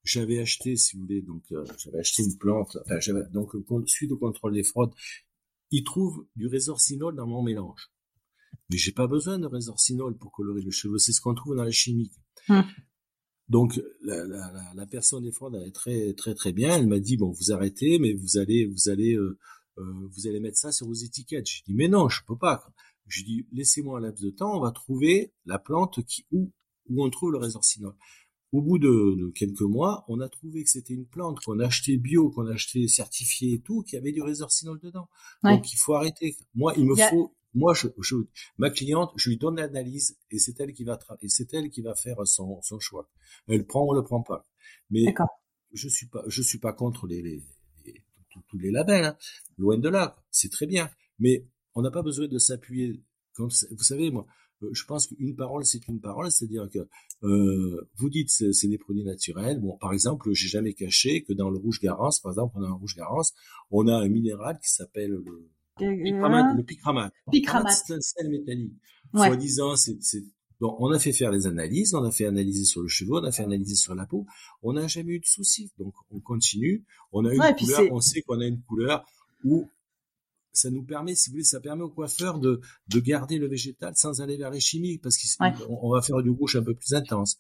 J'avais acheté, si vous voulez, donc j'avais acheté une plante. Enfin, j'avais donc suite au contrôle des fraudes, ils trouvent du résorcinol dans mon mélange. Mais j'ai pas besoin de résorcinol pour colorer le cheveu. C'est ce qu'on trouve dans la chimie. Hum. Donc la, la, la, personne des elle est très très très bien. Elle m'a dit bon vous arrêtez, mais vous allez vous allez euh, euh, vous allez mettre ça sur vos étiquettes. Je dis mais non, je peux pas. Je dis laissez-moi un laps de temps, on va trouver la plante qui où où on trouve le résorcinol. Au bout de, quelques mois, on a trouvé que c'était une plante qu'on a acheté bio, qu'on a acheté certifié et tout, qui avait du résorcinol dedans. Donc il faut arrêter. Moi, il me faut moi, je, je, ma cliente, je lui donne l'analyse et c'est elle qui va et c'est elle qui va faire son, son choix. Elle prend ou le prend pas. Mais je suis pas, je suis pas contre les, les, tous les labels. Hein. Loin de là, c'est très bien. Mais on n'a pas besoin de s'appuyer. Vous savez, moi, euh, je pense qu'une parole, c'est une parole, c'est-à-dire que euh, vous dites c'est des produits naturels. Bon, par exemple, j'ai jamais caché que dans le rouge Garance, par exemple, on a un rouge Garance, on a un minéral qui s'appelle le le picramate. C'est un sel métallique. Ouais. Soi-disant, c'est, Bon, on a fait faire les analyses, on a fait analyser sur le cheveu, on a fait analyser sur la peau. On n'a jamais eu de soucis. Donc, on continue. On a une couleur, on sait qu'on a une couleur où ça nous permet, si vous voulez, ça permet au coiffeur de, de garder le végétal sans aller vers les chimiques parce qu'on va faire du rouge un peu plus intense.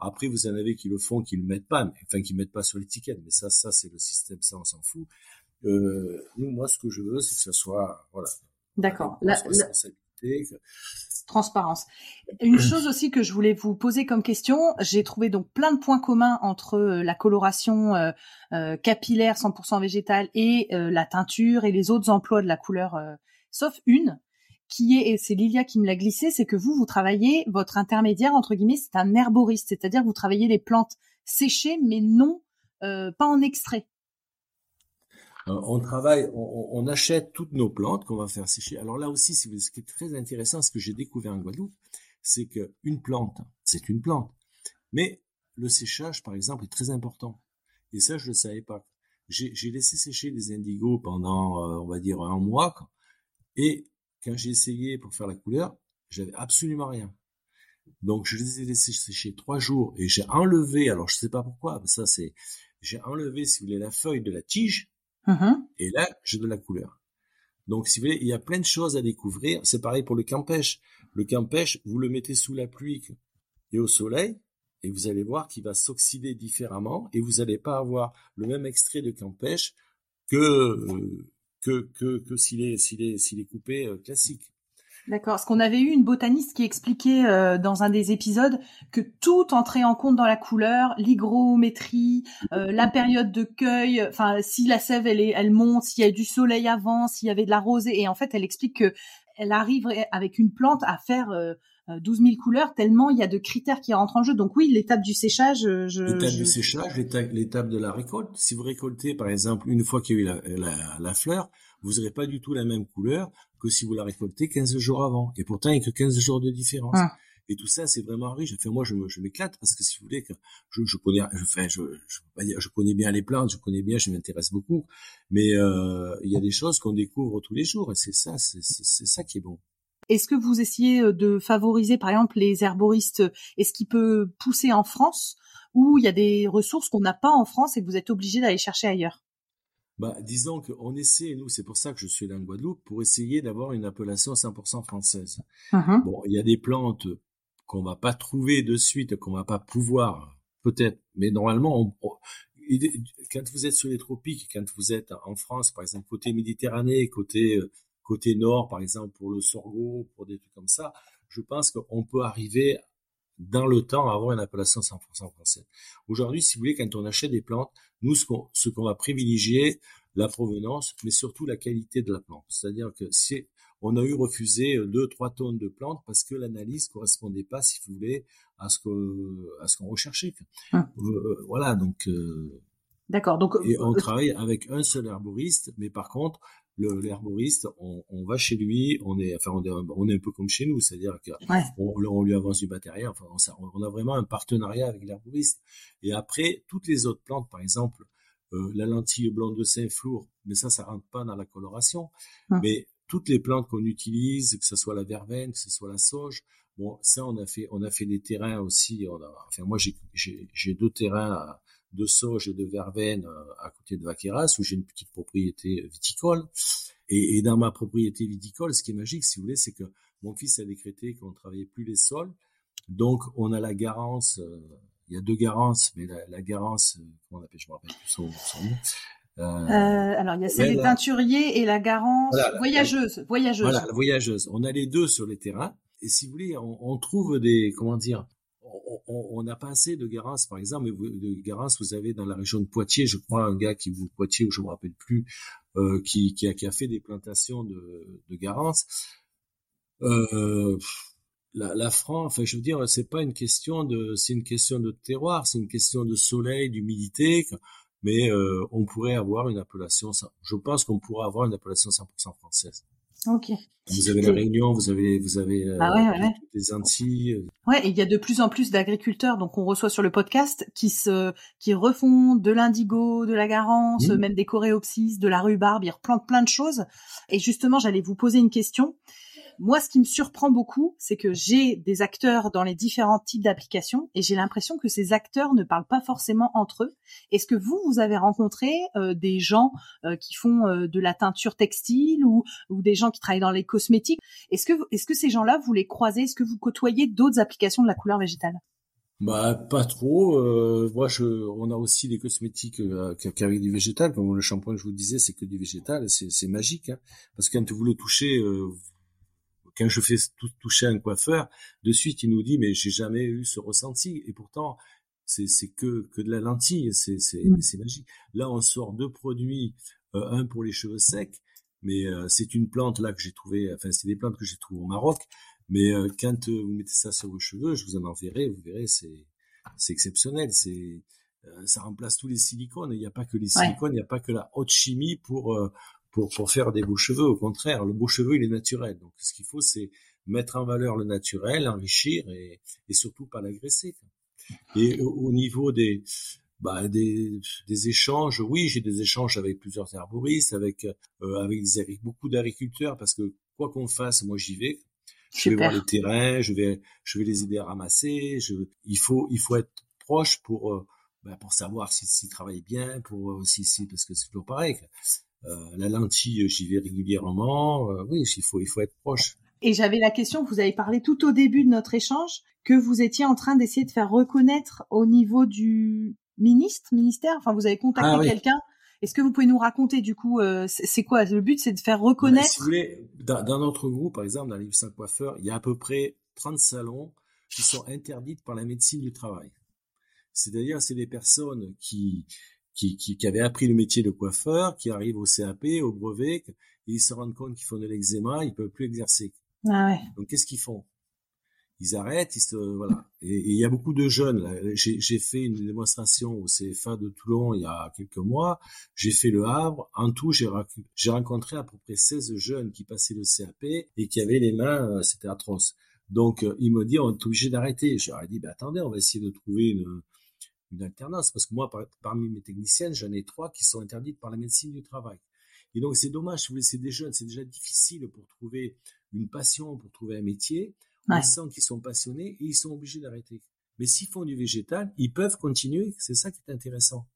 Après, vous en avez qui le font, qui le mettent pas, enfin, qui mettent pas sur l'étiquette. Mais ça, ça, c'est le système, ça, on s'en fout. Euh, nous, moi, ce que je veux, c'est que ce soit, voilà. D'accord. La, Transparence. Une chose aussi que je voulais vous poser comme question, j'ai trouvé donc plein de points communs entre euh, la coloration euh, euh capillaire 100% végétale et euh, la teinture et les autres emplois de la couleur, sauf une qui est, et c'est Lilia qui me l'a glissé, c'est que vous, vous travaillez, votre intermédiaire, entre guillemets, c'est un herboriste, c'est-à-dire que vous travaillez les plantes séchées, mais non, pas en extrait. Euh, on travaille, on, achète toutes nos plantes qu'on va faire sécher. Alors là aussi, ce qui est très intéressant, ce que j'ai découvert en Guadeloupe, c'est qu'une plante, c'est une plante. Mais le séchage, par exemple, est très important. Et ça, je ne le savais pas. J'ai laissé sécher des indigos pendant, euh, on va dire, un mois. Et quand j'ai essayé pour faire la couleur, j'avais absolument rien. Donc, je les ai laissés sécher trois jours et j'ai enlevé, alors je sais pas pourquoi, mais ça c'est, j'ai enlevé, si vous voulez, la feuille de la tige Mm-hmm. Et là, j'ai de la couleur. Donc, si vous voulez, il y a plein de choses à découvrir. C'est pareil pour le campèche. Le campèche, vous le mettez sous la pluie et au soleil, et vous allez voir qu'il va s'oxyder différemment, et vous n'allez pas avoir le même extrait de campèche que euh, que que, que s'il est s'il est s'il est coupé euh, classique. D'accord. Parce qu'on avait eu une botaniste qui expliquait euh, dans un des épisodes que tout entrait en compte dans la couleur, l'hygrométrie, euh, la période de cueil, enfin si la sève elle, est, elle monte, s'il y a du soleil avant, s'il y avait de la rosée. Et en fait, elle explique que elle arrive avec une plante à faire euh, 12 000 couleurs tellement il y a de critères qui rentrent en jeu. Donc oui, l'étape du séchage. Je, l'étape du séchage, l'étape de la récolte. Si vous récoltez par exemple une fois qu'il y a eu la, la, la fleur, vous n'aurez pas du tout la même couleur que si vous la récoltez 15 jours avant. Et pourtant, il n'y a que 15 jours de différence. Ah. Et tout ça, c'est vraiment riche. Enfin, moi, je, je m'éclate parce que si vous voulez, que je, je connais, enfin, je, je, dire, je connais bien les plantes, je connais bien, je m'intéresse beaucoup. Mais euh, il y a des choses qu'on découvre tous les jours, et c'est ça, c'est ça qui est bon. Est-ce que vous essayez euh, de favoriser, par exemple, les herboristes Est-ce qu'il peut pousser en France ou il y a des ressources qu'on n'a pas en France et que vous êtes obligé d'aller chercher ailleurs? Bah, disons qu'on essaie, nous, c'est pour ça que je suis là en Guadeloupe, pour essayer d'avoir une appellation 100% française. Uh-huh. Bon, il y a des plantes qu'on va pas trouver de suite, qu'on va pas pouvoir, peut-être, mais normalement, quand vous êtes sur les tropiques, quand vous êtes en France, par exemple, côté Méditerranée, côté, côté nord, par exemple, pour le sorgho, pour des trucs comme ça, je pense qu'on peut arriver dans le temps avoir une appellation 100% française. Aujourd'hui, si vous voulez, quand on achète des plantes, nous, ce qu'on, ce qu'on va privilégier, la provenance, mais surtout la qualité de la plante. C'est-à-dire que si on a eu refusé deux, trois tonnes de plantes parce que l'analyse correspondait pas, si vous voulez, à ce que, à ce qu'on recherchait. Ah. Euh, euh, voilà, donc. Euh, D'accord. Donc. Et on travaille avec un seul herboriste, mais par contre, l'herboriste, on, on, va chez lui, on est, enfin, on est, on est un peu comme chez nous, c'est-à-dire qu'on on, lui avance du matériel. Enfin, on, a vraiment un partenariat avec l'herboriste. Et après, toutes les autres plantes, par exemple, euh, la lentille blonde de Saint-Flour, mais ça, ça rentre pas dans la coloration. Mais toutes les plantes qu'on utilise, que ce soit la verveine, que ce soit la sauge, bon, ça, on a fait, on a fait des terrains aussi. On a, enfin, moi, j'ai deux terrains à, de sauge et de verveine euh, à côté de Vaqueras, où j'ai une petite propriété viticole. Et, dans ma propriété viticole, ce qui est magique, si vous voulez, c'est que mon fils a décrété qu'on ne travaillait plus les sols. Donc, on a la garance, euh, il y a deux Garances, mais la, la Garance, comment on appelle, je me rappelle plus son, nom. Euh, alors il y a celle des teinturiers et la Garance voyageuse, voyageuse. Voilà, la voyageuse. On a les deux sur les terrains. Et si vous voulez, on, on trouve des, comment dire, on n'a pas assez de Garance, par exemple. De Garance, vous avez dans la région de Poitiers, je crois, un gars qui vous Poitiers, ou je me rappelle plus, euh, qui, qui, a, qui, a, fait des plantations de, de Garance. Euh, la, la, France, enfin, je veux dire, c'est pas une question de, c'est une question de terroir, c'est une question de soleil, d'humidité, mais euh, on pourrait avoir une appellation, je pense qu'on pourrait avoir une appellation 100% française. Ok. Vous avez la Réunion, vous avez, vous avez ah ouais, les Antilles. Euh. Ouais, et il y a de plus en plus d'agriculteurs, donc on reçoit sur le podcast, qui se, qui refont de l'indigo, de la garance, mmh. même des coréopsis, de la rhubarbe, ils replantent plein de choses. Et justement, j'allais vous poser une question. Moi, ce qui me surprend beaucoup, c'est que j'ai des acteurs dans les différents types d'applications et j'ai l'impression que ces acteurs ne parlent pas forcément entre eux. Est-ce que vous, vous avez rencontré euh, des gens euh, qui font euh, de la teinture textile ou, ou des gens qui travaillent dans les cosmétiques? Est-ce que, est-ce que ces gens-là, vous les croisez? Est-ce que vous côtoyez d'autres applications de la couleur végétale? Bah pas trop. moi, je, on a aussi des cosmétiques euh, avec du végétal, comme le shampoing je vous disais, c'est que du végétal, c'est magique, hein, parce que quand vous le touchez, quand je fais toucher un coiffeur, de suite il nous dit mais j'ai jamais eu ce ressenti et pourtant c'est c'est que que de la lentille, c'est c'est mmh. c'est magique. Là on sort deux produits, euh, un pour les cheveux secs, mais euh, c'est une plante là que j'ai trouvé, enfin c'est des plantes que j'ai trouvées au Maroc, mais euh, quand vous mettez ça sur vos cheveux, je vous en enverrai, vous verrez c'est c'est exceptionnel, c'est ça remplace tous les silicones. Il n'y a pas que les silicones, il n'y a pas que la haute chimie pour pour, pour faire des beaux cheveux. Au contraire, le beau cheveu, il est naturel. Donc, ce qu'il faut, c'est mettre en valeur le naturel, enrichir et, et surtout pas l'agresser. Et au, niveau des, bah, des, des échanges, oui, j'ai des échanges avec plusieurs herboristes, avec, euh, avec, des, avec beaucoup d'agriculteurs, parce que quoi qu'on fasse, moi j'y vais. Je vais voir le terrain, je vais, je vais les aider à ramasser. Je, il faut, il faut être proche pour, euh, bah, pour savoir s'ils si, travaillent bien, pour euh, si, si, parce que c'est toujours pareil. Euh, la lentille, j'y vais régulièrement. Euh, oui, il faut, il faut être proche. Et j'avais la question, vous avez parlé tout au début de notre échange, que vous étiez en train d'essayer de faire reconnaître au niveau du ministre, ministère, enfin vous avez contacté ah quelqu'un. Est-ce que vous pouvez nous raconter du coup, euh, c'est quoi le but, c'est de faire reconnaître Si vous voulez, dans, notre groupe, par exemple, dans l'Yves Saint Coiffeur, il y a à peu près 30 salons qui sont interdits par la médecine du travail. C'est-à-dire, c'est des personnes qui qui, qui, qui avaient appris le métier de coiffeur, qui arrivent au CAP, au brevet, et ils se rendent compte qu'ils font de l'eczéma, ils peuvent plus exercer. Ah ouais. Donc qu'est-ce qu'ils font? Ils arrêtent, ils se voilà. Et il y a beaucoup de jeunes. J'ai fait une démonstration au CFA de Toulon il y a quelques mois. J'ai fait le Havre. En tout, j'ai rencontré à peu près 16 jeunes qui passaient le CAP et qui avaient les mains, euh, c'était atroce. Donc, euh, ils me disent, on est obligé d'arrêter. Ai dit, ben, attendez, on va essayer de trouver une, une alternance, parce que moi, parmi mes techniciennes, j'en ai trois qui sont interdites par la médecine du travail. Et donc, c'est dommage, si vous laissez des jeunes, c'est déjà difficile pour trouver une passion, pour trouver un métier. On sent qu'ils sont passionnés et ils sont obligés d'arrêter. Mais s'ils font du végétal, ils peuvent continuer. C'est ça qui est intéressant.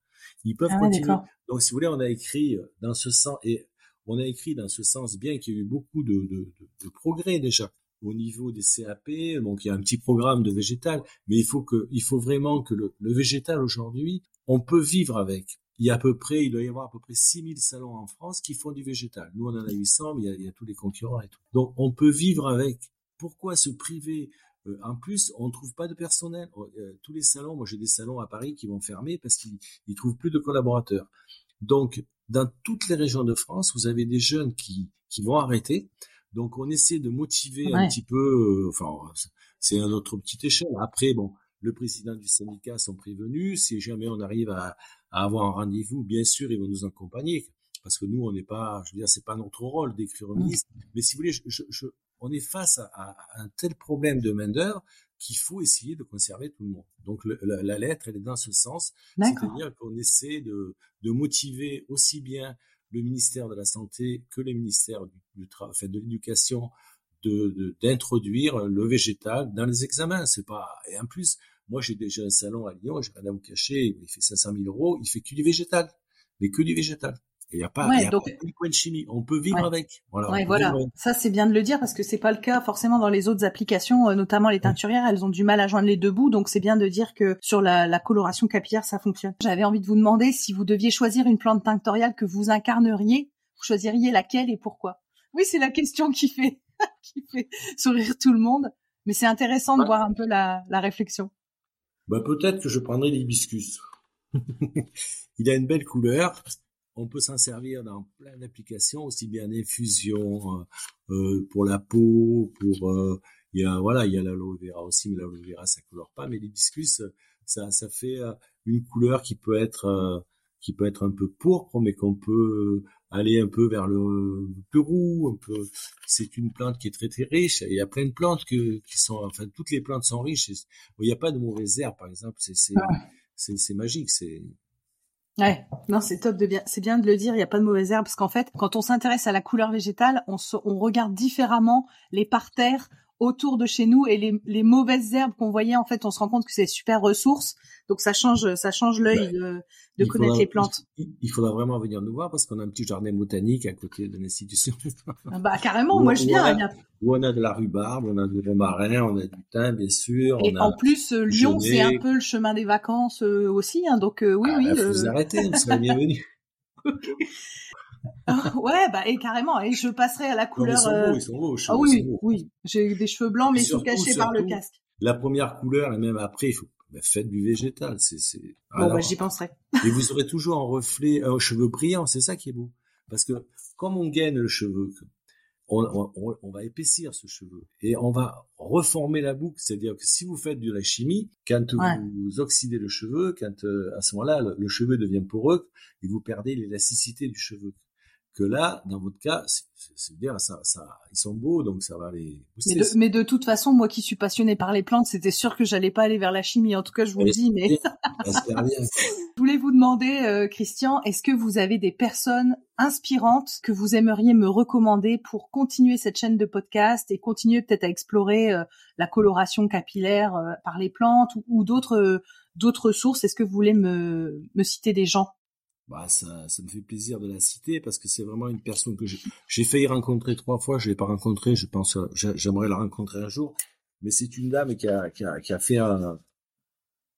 Ils peuvent ah continuer. Donc, si vous voulez, on a écrit dans ce sens, et on a écrit dans ce sens, bien qu'il y ait eu beaucoup de, de, de progrès déjà au niveau des CAP, donc il y a un petit programme de végétal, mais il faut que, il faut vraiment que le, le végétal aujourd'hui, on peut vivre avec. Il y a à peu près, il doit y avoir à peu près 6000 salons en France qui font du végétal. Nous, on en a 800, mais il y a, il y a tous les concurrents et tout. Donc, on peut vivre avec. Pourquoi se priver euh, en plus, on ne trouve pas de personnel? Oh, euh, tous les salons, moi j'ai des salons à Paris qui vont fermer parce qu'ils ne trouvent plus de collaborateurs. Donc, dans toutes les régions de France, vous avez des jeunes qui, qui vont arrêter donc on essaie de motiver un petit peu, euh, enfin c'est à notre petite échelle. Après bon, le président du syndicat sont prévenus. Si jamais on arrive à, avoir un rendez-vous, bien sûr ils vont nous accompagner parce que nous on n'est pas, je veux dire c'est pas notre rôle d'écrire une mmh. liste. Mais si vous voulez, je, on est face à, un tel problème de main d'œuvre qu'il faut essayer de conserver tout le monde. Donc la, lettre, elle est dans ce sens, c'est-à-dire qu'on essaie de, de motiver aussi bien le ministère de la Santé que le ministère du, du enfin, de l'Éducation de d'introduire le végétal dans les examens. C'est pas et en plus, moi j'ai déjà un salon à Lyon, j'ai rien à vous cacher, il fait 500 000 euros, il fait que du végétal, mais que du végétal. Il n'y a pas, Ouais, y a donc- pas de point de chimie. On peut vivre Ouais. avec. Voilà. on Ouais, peut voilà. vivre avec. Ça, c'est bien de le dire parce que c'est pas le cas forcément dans les autres applications, euh, notamment les teinturières. Elles ont du mal à joindre les deux bouts, donc c'est bien de dire que sur la, la coloration capillaire, ça fonctionne. J'avais envie de vous demander si vous deviez choisir une plante tinctoriale que vous incarneriez, vous choisiriez laquelle et pourquoi? Oui, c'est la question qui fait qui fait sourire tout le monde, mais c'est intéressant de voir un peu la, la réflexion. Bah, peut-être que je prendrai l'hibiscus. il a une belle couleur. On peut s'en servir dans plein d'applications, aussi bien en infusion, euh, euh, pour la peau, pour euh, il y a voilà, il y a l'aloe vera aussi, mais l'aloe vera ça colore pas, mais l'hibiscus ça ça fait euh, une couleur qui peut être qui peut être un peu pourpre, mais qu'on peut aller un peu vers le plus roux, un peu. C'est une plante qui est très très riche. Il y a plein de plantes que, qui sont, enfin toutes les plantes sont riches. Il n'y a pas de mauvaises herbes, par exemple. C'est c'est c'est c'est magique. C'est Ouais, non, c'est top de bien, c'est bien de le dire. Il n'y a pas de mauvaise herbe parce qu'en fait, quand on s'intéresse à la couleur végétale, on, regarde différemment les parterres autour de chez nous et les, les mauvaises herbes qu'on voyait. En fait, on se rend compte que c'est super ressource. Donc ça change, ça change l'œil Ouais. de, de connaître faudra- les plantes. Il, il faudra vraiment venir nous voir parce qu'on a un petit jardin botanique à côté de l'institution Ah Bah carrément, moi je viens. a- où on a de la rhubarbe, on a du romarin, on a du thym, bien sûr. Et on a... en plus, euh, Lyon, c'est un peu le chemin des vacances euh, aussi. Hein, donc euh, oui, Ah, oui. bah, vous arrêter, vous serez bienvenus. ouais, bah et carrément. Et je passerai à la Non, couleur. ils sont euh, beaux, ils sont beaux. Ah ils oui, sont beaux. oui. J'ai des cheveux blancs, mais tout surtout, cachés par le casque. La première couleur et même après, il faut bah, faites du végétal. C'est c'est. Bon, bah j'y penserai. Et vous aurez toujours un reflet, un cheveu brillant, c'est ça qui est beau. Parce que comme on gaine le cheveu, on, on- on- on va épaissir ce cheveu et on va reformer la boucle. C'est-à-dire que si vous faites de la chimie, quand Ouais. vous oxydez le cheveu, quand euh, à ce moment-là le, le cheveu devient poreux et vous perdez l'élasticité du cheveu. Que là, dans votre cas, c'est- bien, ça, ça, ils sont beaux, donc ça va les Mais de, mais de toute façon, moi qui suis passionnée par les plantes, c'était sûr que j'allais pas aller vers la chimie. En tout cas, je vous le dis. Mais je voulais vous demander, euh, Christian, est-ce que vous avez des personnes inspirantes que vous aimeriez me recommander pour continuer cette chaîne de podcast et continuer peut-être à explorer euh, la coloration capillaire euh, par les plantes ou, ou d'autres euh, d'autres sources? Est-ce que vous voulez me, me citer des gens? Bah, ça, ça me fait plaisir de la citer parce que c'est vraiment une personne que j'ai- failli rencontrer trois fois. Je l'ai pas rencontrée. Je pense, euh, j'a- j'aimerais la rencontrer un jour. Mais c'est une dame qui a, qui a, qui a fait un,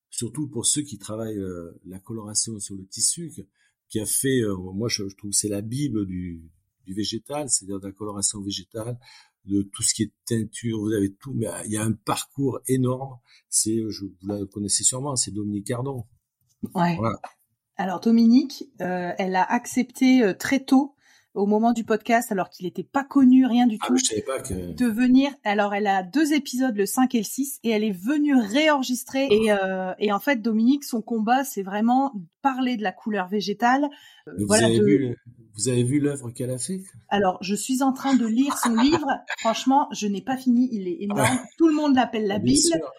surtout pour ceux qui travaillent euh, la coloration sur le tissu, qui a fait, euh, moi je, je trouve que c'est la bible du, du végétal, c'est-à-dire de la coloration végétale, de tout ce qui est teinture, vous avez tout, mais il y a un parcours énorme. C'est, je, vous la connaissez sûrement, c'est Dominique Cardon. Ouais. Voilà. Alors Dominique, euh, elle a accepté euh, très tôt, au moment du podcast, alors qu'il n'était pas connu, rien du Ah, tout, mais je savais pas que. de venir. Alors elle a deux épisodes, le 5 et le 6, et elle est venue réenregistrer. Et, euh, et en fait, Dominique, son combat, c'est vraiment parler de la couleur végétale. Voilà, vous, avez de- vu, vous avez vu l'œuvre qu'elle a fait Alors, je suis en train de lire son livre. Franchement, je n'ai pas fini. Il est énorme. Tout le monde l'appelle la Ah, bien Bible. sûr.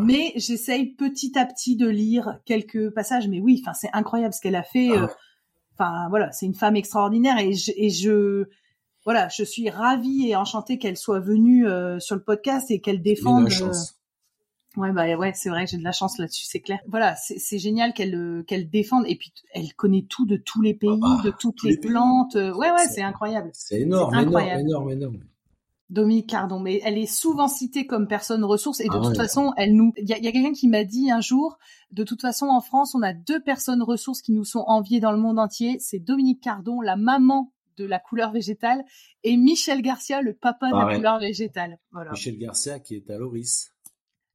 Mais j'essaye petit à petit de lire quelques passages. Mais oui, enfin, c'est incroyable ce qu'elle a fait. Ah euh, ouais. Enfin, voilà, c'est une femme extraordinaire et je, et je, voilà, je suis ravie et enchantée qu'elle soit venue euh, sur le podcast et qu'elle défende. euh, ouais, bah ouais, c'est vrai, j'ai de la chance là-dessus, c'est clair. Voilà, c'est génial qu'elle euh, qu'elle défende et puis elle connaît tout de tous les pays, Ah bah, de toutes les, les pays. plantes. Ouais, ouais, C'est- incroyable. C'est énorme, énorme, énorme, énorme. Dominique Cardon, mais elle est souvent citée comme personne ressource et de Ah toute ouais. façon, elle nous. Il y a, il y a quelqu'un qui m'a dit un jour, de toute façon, en France, on a deux personnes ressources qui nous sont enviées dans le monde entier. C'est Dominique Cardon, la maman de la couleur végétale, et Michel Garcia, le papa de la Pareil. couleur végétale. Voilà. Michel Garcia qui est à Loris.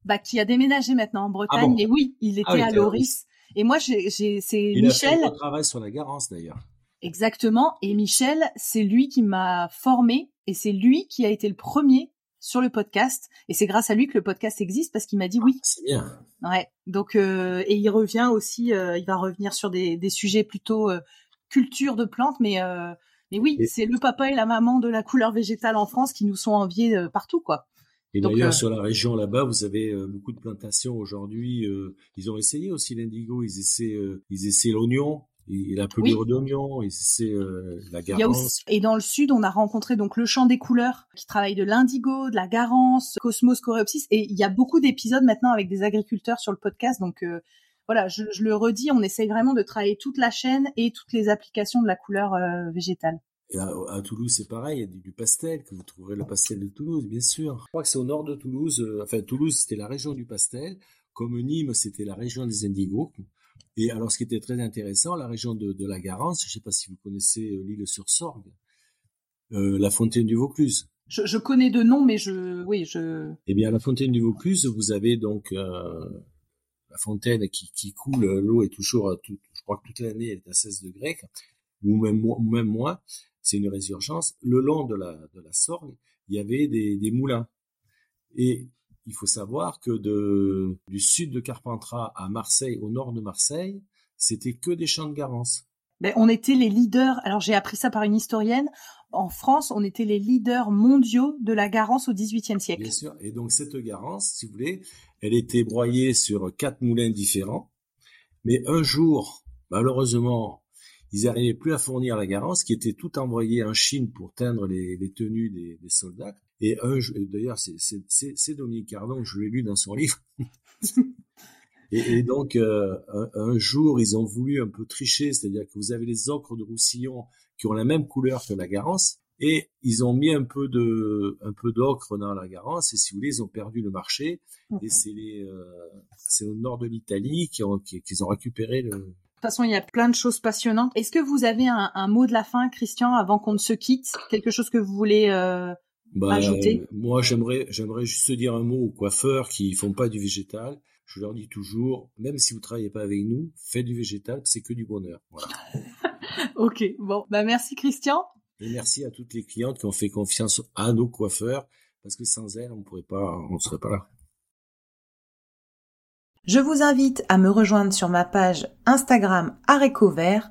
Bah, qui a déménagé maintenant en Bretagne. Ah bon Et oui, il était Ah oui, à il Loris. Et moi, j'ai, j'ai, c'est Il a Michel. fait un travail sur la Garance d'ailleurs. Exactement. Et Michel, c'est lui qui m'a formé et c'est lui qui a été le premier sur le podcast. Et c'est grâce à lui que le podcast existe parce qu'il m'a dit oui. C'est bien. Ouais. Donc euh, et il revient aussi. euh, il va revenir sur des, des sujets plutôt euh, culture de plantes, mais mais oui, Et- c'est le papa et la maman de la couleur végétale en France qui nous sont enviés partout, quoi. Et d'ailleurs, sur la région là-bas, vous avez beaucoup de plantations aujourd'hui. ils ont essayé aussi l'indigo, ils essaient, ils essaient l'oignon, et, et la pelure d'oignon, ils essaient euh, la garance. aussi, et dans le sud, on a rencontré donc le champ des couleurs qui travaille de l'indigo, de la garance, Cosmos coréopsis. Et il y a beaucoup d'épisodes maintenant avec des agriculteurs sur le podcast. Donc euh, voilà, je, le redis, on essaye vraiment de travailler toute la chaîne et toutes les applications de la couleur végétale. à, Toulouse, c'est pareil, il y a du, pastel, que vous trouverez le pastel de Toulouse, bien sûr. Je crois que c'est au nord de Toulouse, enfin Toulouse, c'était la région du pastel, comme Nîmes, c'était la région des indigos. Et alors, ce qui était très intéressant, la région de, la Garance, je ne sais pas si vous connaissez l'île sur Sorgue, la fontaine du Vaucluse. Je, connais de nom, mais je, oui, je. Eh bien, la fontaine du Vaucluse, vous avez donc euh, la fontaine qui, qui coule, l'eau est toujours, je crois que toute l'année elle est à 16 degrés, ou même, ou même moins. C'est une résurgence. Le long de la de la Sorgue, il y avait des, des moulins. Et il faut savoir que de du sud de Carpentras à Marseille, au nord de Marseille, c'était que des champs de garance. Ben, on était les leaders. Alors j'ai appris ça par une historienne en France, on était les leaders mondiaux de la garance au XVIIIe siècle. Bien sûr. Et donc cette garance, si vous voulez, elle était broyée sur quatre moulins différents. Mais un jour, malheureusement, ils n'arrivaient plus à fournir la garance, qui était tout envoyé en Chine pour teindre les, tenues des, soldats. Et un, d'ailleurs, c'est Dominique Cardon, je l'ai lu dans son livre. et, donc, euh, un, un, jour, ils ont voulu un peu tricher, c'est-à-dire que vous avez les ocres de Roussillon qui ont la même couleur que la Garance. Et ils ont mis un peu de, un peu d'ocre dans la Garance. Et si vous voulez, ils ont perdu le marché. Et c'est les, euh, c'est au nord de l'Italie qu'ils ont, qu'ils ont récupéré le, de toute façon, il y a plein de choses passionnantes. Est-ce que vous avez un, mot de la fin, Christian, avant qu'on ne se quitte? Quelque chose que vous voulez euh, bah, ajouter Moi, j'aimerais, j'aimerais juste dire un mot aux coiffeurs qui font pas du végétal. Je leur dis toujours, même si vous travaillez pas avec nous, faites du végétal, c'est que du bonheur. Voilà. ok, bon, bah merci Christian. Et merci à toutes les clientes qui ont fait confiance à nos coiffeurs, parce que sans elles, on pourrait pas, on serait pas là. Je vous invite à me rejoindre sur ma page Instagram Arécovert,